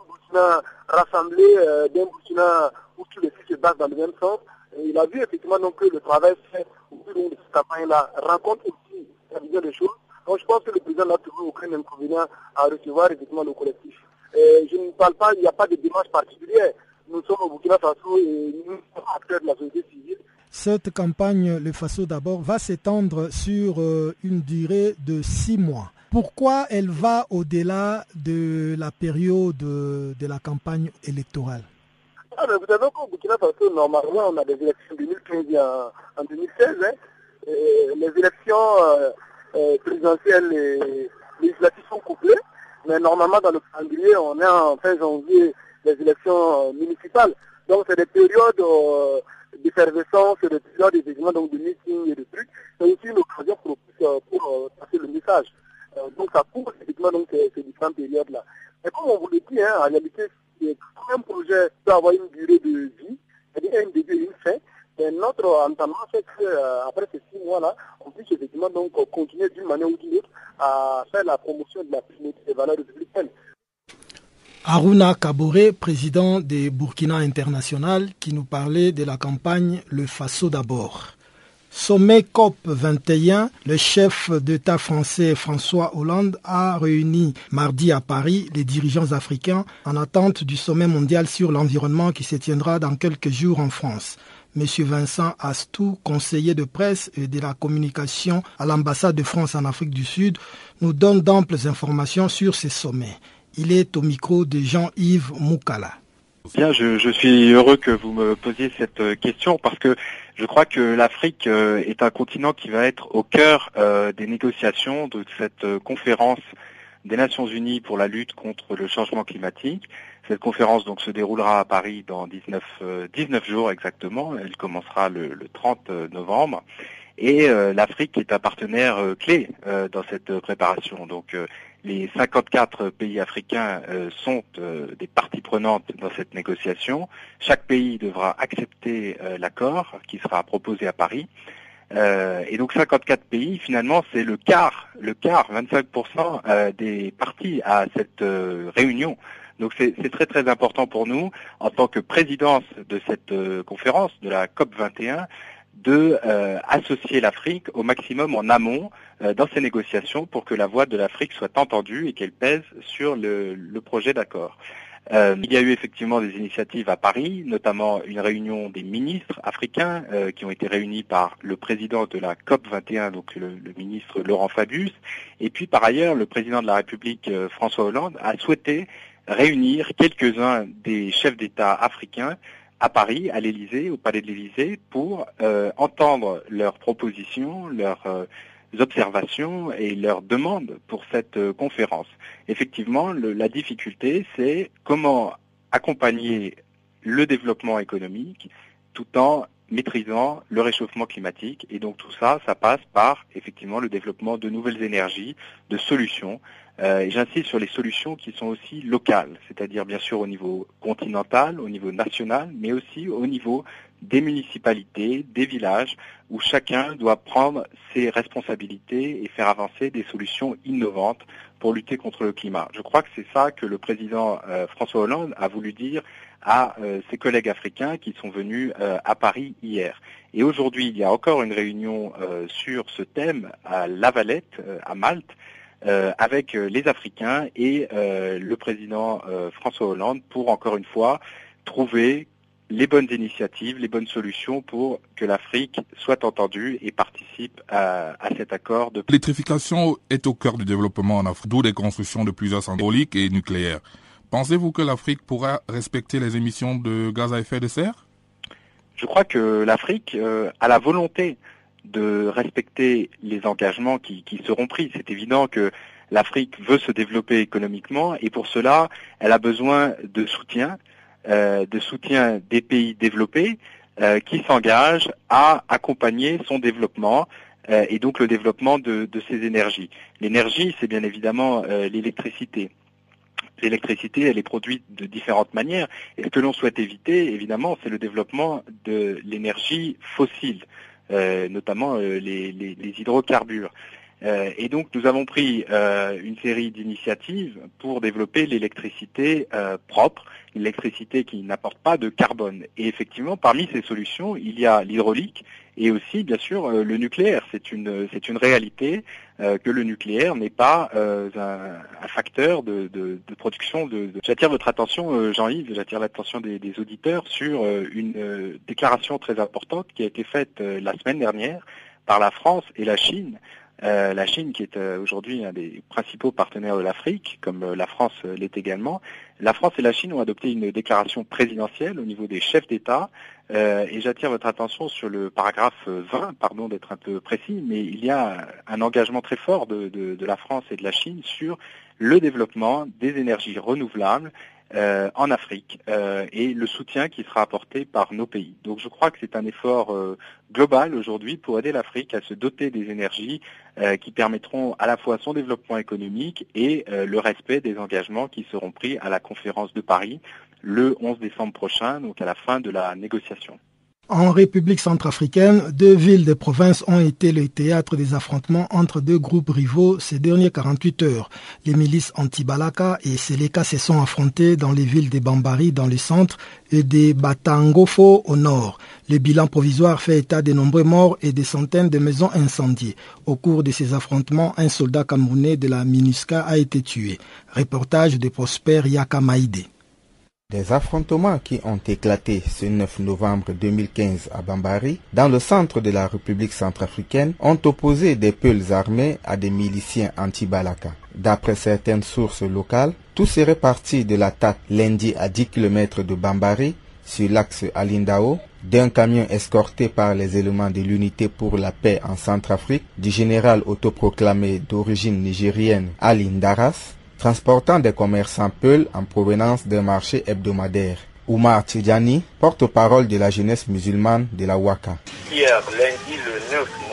S10: Rassemblé, euh, d'un Burkina où tous les filles se battent dans le même sens. Il a vu effectivement donc, que le travail fait au cours de cette campagne-là rencontre aussi la vision des choses. Donc je pense que le président n'a trouvé aucun inconvénient à recevoir effectivement le collectif. Je ne parle pas, il n'y a pas de démarche particulière. Nous sommes au Burkina Faso et nous sommes acteurs de la société civile.
S3: Cette campagne, le Faso d'abord, va s'étendre sur euh, une durée de six mois. Pourquoi elle va au-delà de la période de, la campagne électorale?
S10: Ah, vous savez qu'au Burkina Faso, normalement, on a des élections 2015 et en, en 2016. Hein. Les élections euh, euh, présidentielles et législatives sont couplées. Mais normalement, dans le calendrier, on est en fin janvier des élections municipales. Donc, c'est des périodes d'effervescence, c'est des périodes effectivement donc, de meetings et de trucs. C'est aussi une occasion pour, pour, pour passer le message. donc, ça couvre effectivement donc, ces, différentes périodes-là. Mais comme on vous le dit, hein, en réalité, un projet peut avoir une durée de vie un début et une fin. Mais notre entendement, c'est qu'après ces six mois-là, on puisse effectivement donc continuer d'une manière ou d'une autre à faire la promotion de la des valeurs républicaines.
S3: Aruna Kabore, président de Burkina International, qui nous parlait de la campagne Le Faso d'abord. Sommet COP 21, le chef d'État français François Hollande a réuni mardi à Paris les dirigeants africains en attente du sommet mondial sur l'environnement qui se tiendra dans quelques jours en France. Monsieur Vincent Astou, conseiller de presse et de la communication à l'ambassade de France en Afrique du Sud, nous donne d'amples informations sur ces sommets. Il est au micro de Jean-Yves Moukala.
S11: Bien, je, je, suis heureux que vous me posiez cette question parce que je crois que l'Afrique euh, est un continent qui va être au cœur euh, des négociations de cette euh, conférence des Nations Unies pour la lutte contre le changement climatique. Cette conférence donc se déroulera à Paris dans 19, 19 jours exactement. Elle commencera le 30 novembre. Et l'Afrique est un partenaire clé dans cette préparation. Donc les 54 pays africains euh, sont euh, des parties prenantes dans cette négociation. Chaque pays devra accepter euh, l'accord qui sera proposé à Paris. et donc 54 pays, finalement, c'est le quart, le quart, 25% des parties à cette réunion. Donc c'est très très important pour nous, en tant que présidence de cette conférence, de la COP 21, de euh, associer l'Afrique au maximum en amont euh, dans ces négociations pour que la voix de l'Afrique soit entendue et qu'elle pèse sur le, projet d'accord. Euh, il y a eu effectivement des initiatives à Paris, notamment une réunion des ministres africains qui ont été réunis par le président de la COP 21, donc le, le, ministre Laurent Fabius, et puis par ailleurs le président de la République François Hollande a souhaité réunir quelques-uns des chefs d'État africains à Paris, à l'Élysée, au Palais de l'Élysée, pour euh, entendre leurs propositions, leurs euh, observations et leurs demandes pour cette euh, conférence. Effectivement, la difficulté, c'est comment accompagner le développement économique tout en maîtrisant le réchauffement climatique. Et donc tout ça, ça passe par effectivement le développement de nouvelles énergies, de solutions. Euh, et j'insiste sur les solutions qui sont aussi locales, c'est-à-dire bien sûr au niveau continental, au niveau national, mais aussi au niveau des municipalités, des villages, où chacun doit prendre ses responsabilités et faire avancer des solutions innovantes pour lutter contre le climat. Je crois que c'est ça que le président euh, François Hollande a voulu dire à euh, ses collègues africains qui sont venus euh, à Paris hier. Et aujourd'hui, il y a encore une réunion sur ce thème à La Valette, à Malte, avec les Africains et le président François Hollande pour encore une fois trouver les bonnes initiatives, les bonnes solutions pour que l'Afrique soit entendue et participe à, cet accord. De...
S5: L'électrification est au cœur du développement en Afrique, d'où des constructions de plusieurs symboliques et nucléaires. Pensez-vous que l'Afrique pourra respecter les émissions de gaz à effet de serre?
S11: Je crois que l'Afrique euh, a la volonté de respecter les engagements qui seront pris. C'est évident que l'Afrique veut se développer économiquement et pour cela, elle a besoin de soutien euh, de soutien des pays développés euh, qui s'engagent à accompagner son développement et donc le développement de, ces énergies. L'énergie, c'est bien évidemment l'électricité. L'électricité, elle est produite de différentes manières. Et ce que l'on souhaite éviter, évidemment, c'est le développement de l'énergie fossile, notamment les hydrocarbures. Euh, et donc nous avons pris euh, une série d'initiatives pour développer l'électricité euh, propre, l'électricité qui n'apporte pas de carbone. Et effectivement, parmi ces solutions, il y a l'hydraulique et aussi, bien sûr, le nucléaire. C'est une, réalité que le nucléaire n'est pas un, facteur de, production. De, J'attire votre attention, Jean-Yves, j'attire l'attention des, auditeurs sur une déclaration très importante qui a été faite la semaine dernière par la France et la Chine euh, la Chine, qui est euh, aujourd'hui un des principaux partenaires de l'Afrique, comme euh, la France l'est également, la France et la Chine ont adopté une déclaration présidentielle au niveau des chefs d'État, et j'attire votre attention sur le paragraphe 20, pardon d'être un peu précis, mais il y a un engagement très fort de la France et de la Chine sur le développement des énergies renouvelables euh, en Afrique euh, et le soutien qui sera apporté par nos pays. Donc je crois que c'est un effort euh, global aujourd'hui pour aider l'Afrique à se doter des énergies qui permettront à la fois son développement économique et le respect des engagements qui seront pris à la conférence de Paris le 11 décembre prochain, donc à la fin de la négociation.
S3: En République centrafricaine, deux villes de province ont été le théâtre des affrontements entre deux groupes rivaux ces dernières 48 heures. Les milices anti-Balaka et Seleka se sont affrontés dans les villes de Bambari dans le centre et de Batangofo au nord. Le bilan provisoire fait état de nombreux morts et des centaines de maisons incendiées. Au cours de ces affrontements, un soldat camerounais de la MINUSCA a été tué. Reportage de Prosper Yakamaide.
S7: Des affrontements qui ont éclaté ce 9 novembre 2015 à Bambari, dans le centre de la République centrafricaine, ont opposé des peuls armés à des miliciens anti-Balaka. D'après certaines sources locales, tout serait parti de l'attaque lundi à 10 km de Bambari, sur l'axe Alindao, d'un camion escorté par les éléments de l'unité pour la paix en Centrafrique, du général autoproclamé d'origine nigérienne Alindaras, transportant des commerçants Peul en provenance d'un marché hebdomadaire. Oumar Tidjani, porte-parole de la jeunesse musulmane de la Waka.
S12: Hier, lundi le 9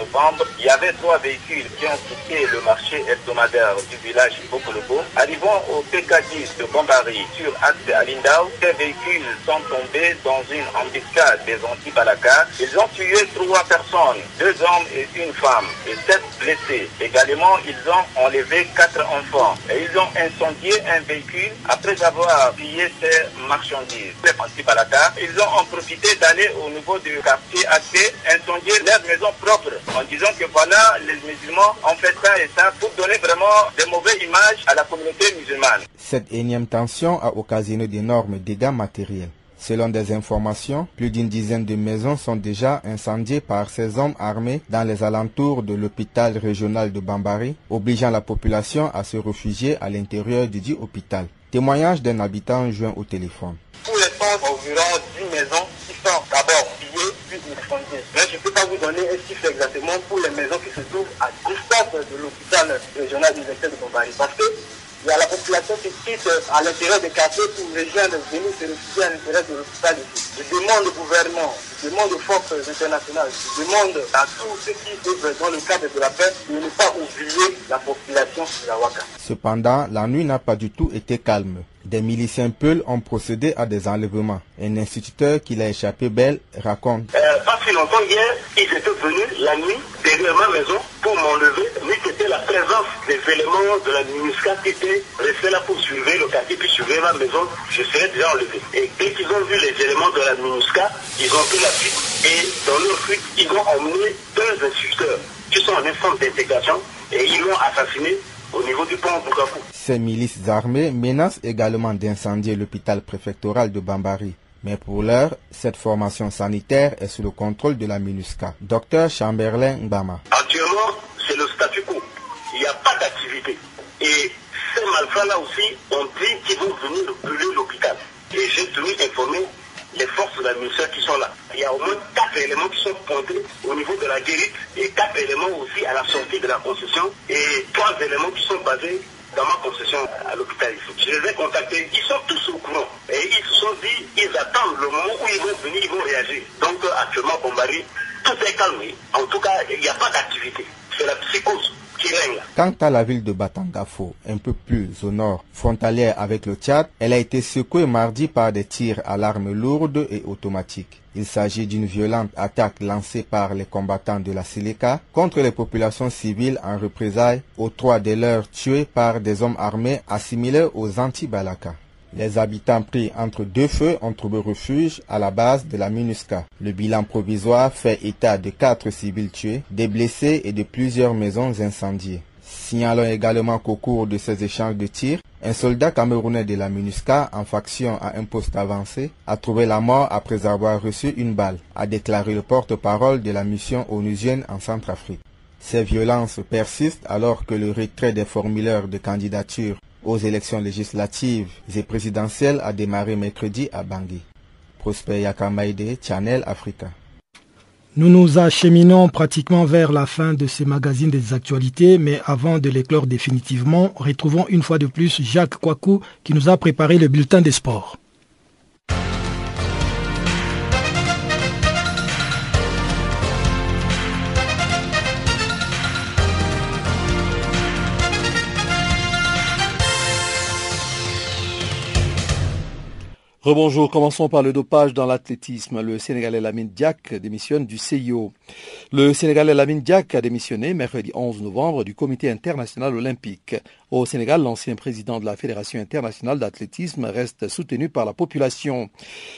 S12: il y avait trois véhicules qui ont quitté le marché hebdomadaire du village Bokolobo. Arrivant au PK10 de Bombari sur Axe Alindao, ces véhicules sont tombés dans une embuscade des anti-Balaka. Ils ont tué trois personnes, deux hommes et une femme, et sept blessés. Également, ils ont enlevé quatre enfants et ils ont incendié un véhicule après avoir pillé ses marchandises anti-Balaka, ils ont en profité d'aller au niveau du quartier AC, incendier leur maison propre, en disant que voilà, les musulmans ont fait ça et ça pour donner vraiment des mauvaises images à la communauté musulmane.
S7: Cette énième tension a occasionné d'énormes dégâts matériels. Selon des informations, plus d'une dizaine de maisons sont déjà incendiées par ces hommes armés dans les alentours de l'hôpital régional de Bambari, obligeant la population à se réfugier à l'intérieur du dit hôpital. Témoignage d'un habitant joint au téléphone.
S12: Pour l'instant, environ 10 maisons qui sont d'abord Mais je ne peux pas vous donner un chiffre exactement pour les maisons qui se trouvent à distance de l'hôpital régional du de Bambari. Parce que il y a la population qui quitte à l'intérieur des quartiers pour rejoindre, venir se réfugier à l'intérieur de l'hôpital Je demande au gouvernement, je demande aux forces internationales, je demande à tous ceux qui vivent dans le cadre de la paix de ne pas oublier la population de la Waka.
S7: Cependant, la nuit n'a pas du tout été calme. Des miliciens Peuls ont procédé à des enlèvements. Un instituteur qui l'a échappé belle raconte.
S12: Euh, pas si longtemps hier, ils étaient venus la nuit derrière ma maison pour m'enlever, mais c'était la présence des éléments de la MINUSCA qui étaient restés là pour surveiller le quartier, puis surveiller ma maison, je serais déjà enlevé. Et dès qu'ils ont vu les éléments de la MINUSCA, ils ont pris la fuite et dans leur fuite, ils ont emmené deux instituteurs qui sont en instance d'intégration et ils l'ont assassiné au niveau du pont.
S7: Ces milices armées menacent également d'incendier l'hôpital préfectoral de Bambari. Mais pour l'heure, cette formation sanitaire est sous le contrôle de la MINUSCA. Docteur Chamberlain Mbama.
S12: Actuellement, c'est le statu quo. Il n'y a pas d'activité. Et ces malfrats-là aussi ont dit qu'ils vont venir brûler l'hôpital. Et j'ai tenu informer les forces de la MINUSCA qui sont là. Il y a au moins quatre éléments qui sont pointés au niveau de la guérite et quatre éléments aussi à la sortie de la concession et trois éléments qui sont basés dans ma concession à l'hôpital Je les ai contactés, ils sont tous au courant. Et ils se sont dit, ils attendent le moment où ils vont venir, ils vont réagir. Donc actuellement, Bombari, tout est calmé. En tout cas, il n'y a pas d'activité. C'est la psychose.
S7: Quant à la ville de Batangafo, un peu plus au nord, frontalière avec le Tchad, elle a été secouée mardi par des tirs à l'arme lourde et automatique. Il s'agit d'une violente attaque lancée par les combattants de la Sileka contre les populations civiles en représailles aux trois de leurs tués par des hommes armés assimilés aux anti-Balaka. Les habitants pris entre deux feux ont trouvé refuge à la base de la MINUSCA. Le bilan provisoire fait état de quatre civils tués, des blessés et de plusieurs maisons incendiées. Signalons également qu'au cours de ces échanges de tirs, un soldat camerounais de la MINUSCA en faction à un poste avancé a trouvé la mort après avoir reçu une balle, a déclaré le porte-parole de la mission onusienne en Centrafrique. Ces violences persistent alors que le retrait des formulaires de candidature aux élections législatives et présidentielles a démarré mercredi à Bangui. Prosper Yakamaide, Channel Africa.
S3: Nous nous acheminons pratiquement vers la fin de ce magazine des actualités, mais avant de l'éclore définitivement, retrouvons une fois de plus Jacques Kouakou qui nous a préparé le bulletin des sports.
S2: Rebonjour, commençons par le dopage dans l'athlétisme. Le Sénégalais Lamine Diak démissionne du CIO. Le Sénégalais Lamine Diak a démissionné mercredi 11 novembre du Comité international olympique. Au Sénégal, l'ancien président de la Fédération internationale d'athlétisme reste soutenu par la population.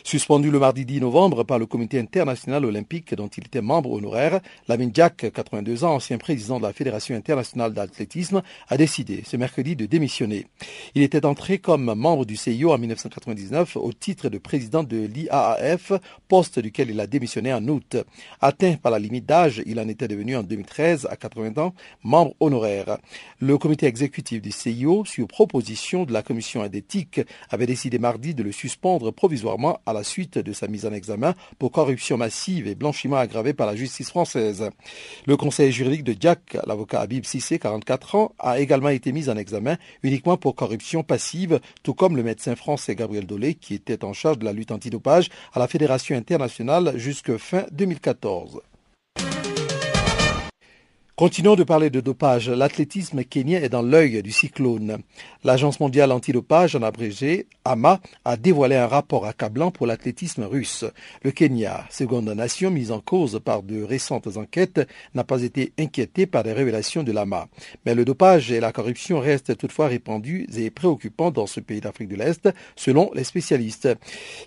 S2: Suspendu le mardi 10 novembre par le Comité international olympique dont il était membre honoraire, Lamine Diak, 82 ans, ancien président de la Fédération internationale d'athlétisme, a décidé ce mercredi de démissionner. Il était entré comme membre du CIO en 1999 au titre de président de l'IAAF, poste duquel il a démissionné en août. Atteint par la limite d'âge, il en était devenu en 2013, à 80 ans, membre honoraire. Le comité exécutif du CIO, sur proposition de la commission d'éthique, avait décidé mardi de le suspendre provisoirement à la suite de sa mise en examen pour corruption massive et blanchiment aggravé par la justice française. Le conseil juridique de Jack, l'avocat Habib Sissé, 44 ans, a également été mis en examen uniquement pour corruption passive, tout comme le médecin français Gabriel Dolé, qui était en charge de la lutte antidopage à la Fédération internationale jusque fin 2014. Continuons de parler de dopage. L'athlétisme kenyan est dans l'œil du cyclone. L'Agence mondiale antidopage, en abrégé, AMA, a dévoilé un rapport accablant pour l'athlétisme russe. Le Kenya, seconde nation mise en cause par de récentes enquêtes, n'a pas été inquiété par des révélations de l'AMA. Mais le dopage et la corruption restent toutefois répandus et préoccupants dans ce pays d'Afrique de l'Est, selon les spécialistes.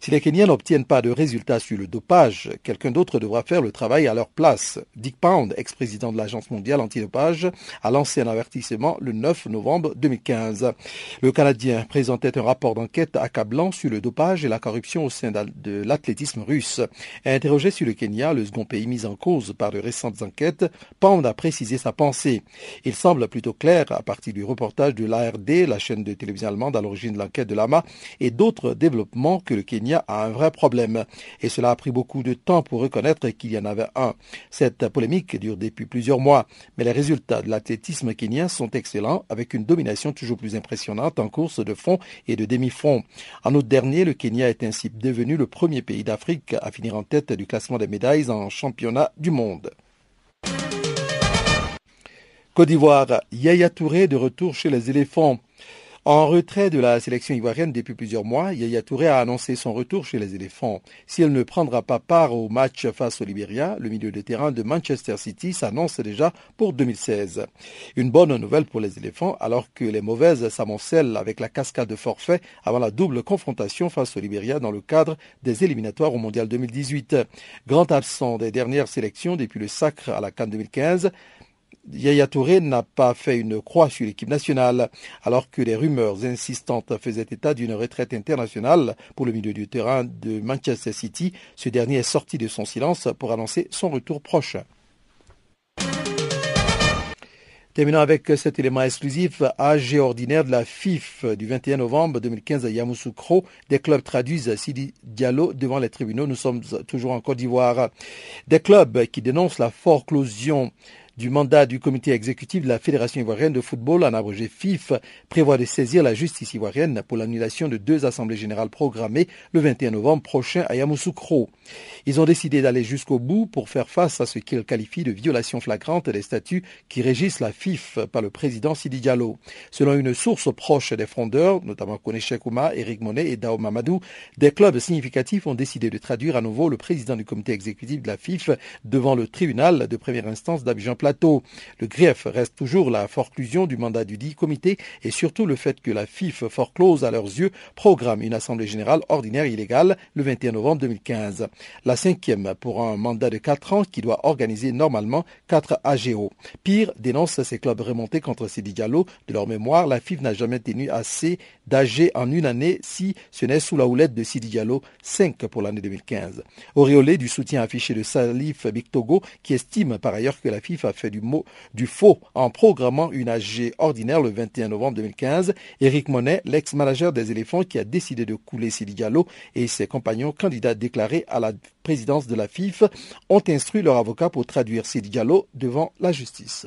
S2: Si les Kenyans n'obtiennent pas de résultats sur le dopage, quelqu'un d'autre devra faire le travail à leur place. Dick Pound, ex-président de l'Agence mondial antidopage a lancé un avertissement le 9 novembre 2015. Le Canadien présentait un rapport d'enquête accablant sur le dopage et la corruption au sein de l'athlétisme russe. Interrogé sur le Kenya, le second pays mis en cause par de récentes enquêtes, Pound a précisé sa pensée. Il semble plutôt clair, à partir du reportage de l'ARD, la chaîne de télévision allemande à l'origine de l'enquête de l'AMA, et d'autres développements, que le Kenya a un vrai problème. Et cela a pris beaucoup de temps pour reconnaître qu'il y en avait un. Cette polémique dure depuis plusieurs mois mais les résultats de l'athlétisme kenyan sont excellents avec une domination toujours plus impressionnante en course de fond et de demi-fond. En août dernier, le Kenya est ainsi devenu le premier pays d'Afrique à finir en tête du classement des médailles en championnat du monde. Côte d'Ivoire, Yaya Touré de retour chez les éléphants. En retrait de la sélection ivoirienne depuis plusieurs mois, Yaya Touré a annoncé son retour chez les éléphants. Si elle ne prendra pas part au match face au Libéria, le milieu de terrain de Manchester City s'annonce déjà pour 2016. Une bonne nouvelle pour les éléphants alors que les mauvaises s'amoncellent avec la cascade de forfait avant la double confrontation face au Libéria dans le cadre des éliminatoires au Mondial 2018. Grand absent des dernières sélections depuis le sacre à la Cannes 2015, Yaya Touré n'a pas fait une croix sur l'équipe nationale, alors que les rumeurs insistantes faisaient état d'une retraite internationale pour le milieu du terrain de Manchester City. Ce dernier est sorti de son silence pour annoncer son retour prochain. Terminons avec cet élément exclusif. AG ordinaire de la FIF du 21 novembre 2015 à Yamoussoukro. Des clubs traduisent Sidi Diallo devant les tribunaux. Nous sommes toujours en Côte d'Ivoire. Des clubs qui dénoncent la foreclosion du mandat du comité exécutif de la Fédération ivoirienne de football, en abrégé FIF, prévoit de saisir la justice ivoirienne pour l'annulation de deux assemblées générales programmées le 21 novembre prochain à Yamoussoukro. Ils ont décidé d'aller jusqu'au bout pour faire face à ce qu'ils qualifient de violation flagrante des statuts qui régissent la FIF par le président Sidi Diallo. Selon une source proche des frondeurs, notamment Kone Kouma, Eric Monet et Dao Mamadou, des clubs significatifs ont décidé de traduire à nouveau le président du comité exécutif de la FIF devant le tribunal de première instance d'Abidjan le grief reste toujours la forclusion du mandat du dit comité et surtout le fait que la FIF forclose à leurs yeux programme une assemblée générale ordinaire illégale le 21 novembre 2015. La cinquième pour un mandat de quatre ans qui doit organiser normalement quatre AGO. Pire, dénonce ces clubs remontés contre Sidi Diallo. De leur mémoire, la FIF n'a jamais tenu assez d'AG en une année si ce n'est sous la houlette de Sidi Diallo, 5 pour l'année 2015. Auréolé du soutien affiché de Salif Bictogo qui estime par ailleurs que la FIF a fait du, mot, du faux en programmant une AG ordinaire le 21 novembre 2015. Éric Monet, l'ex-manager des éléphants qui a décidé de couler Sidi Diallo et ses compagnons candidats déclarés à la présidence de la FIF ont instruit leur avocat pour traduire Sidi Diallo devant la justice.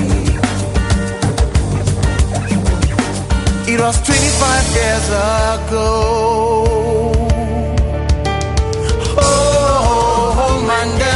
S13: It
S14: was 25 years ago. Oh, oh, oh, oh Monday.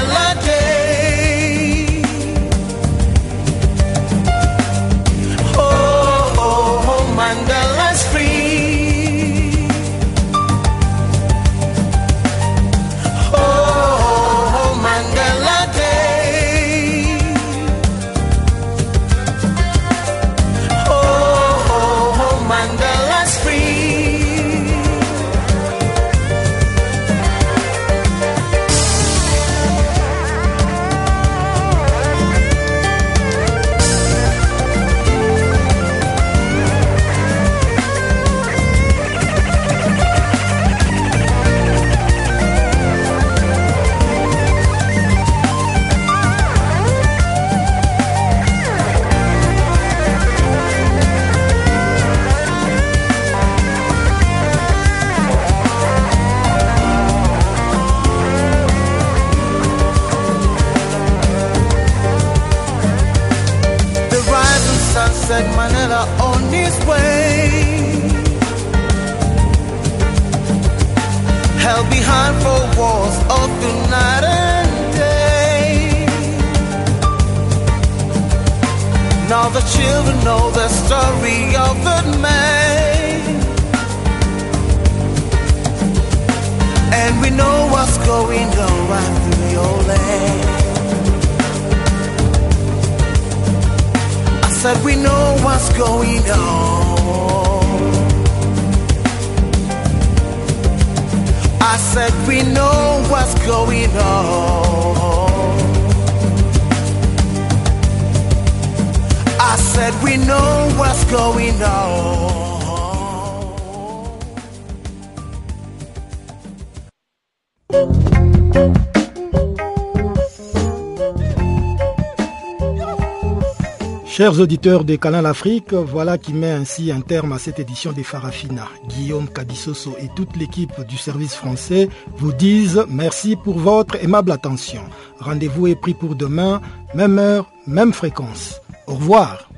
S14: mind for wars all through night and
S13: day.
S14: Now the children know the story of the May. And we know what's going on right through old land. I said we know what's going on. I said we know what's going on. I said we know what's going on.
S3: Chers auditeurs de Canal Afrique, voilà qui met ainsi un terme à cette édition des Farafina. Guillaume Cabissoso et toute l'équipe du service français vous disent merci pour votre aimable attention. Rendez-vous est pris pour demain, même heure, même fréquence. Au revoir.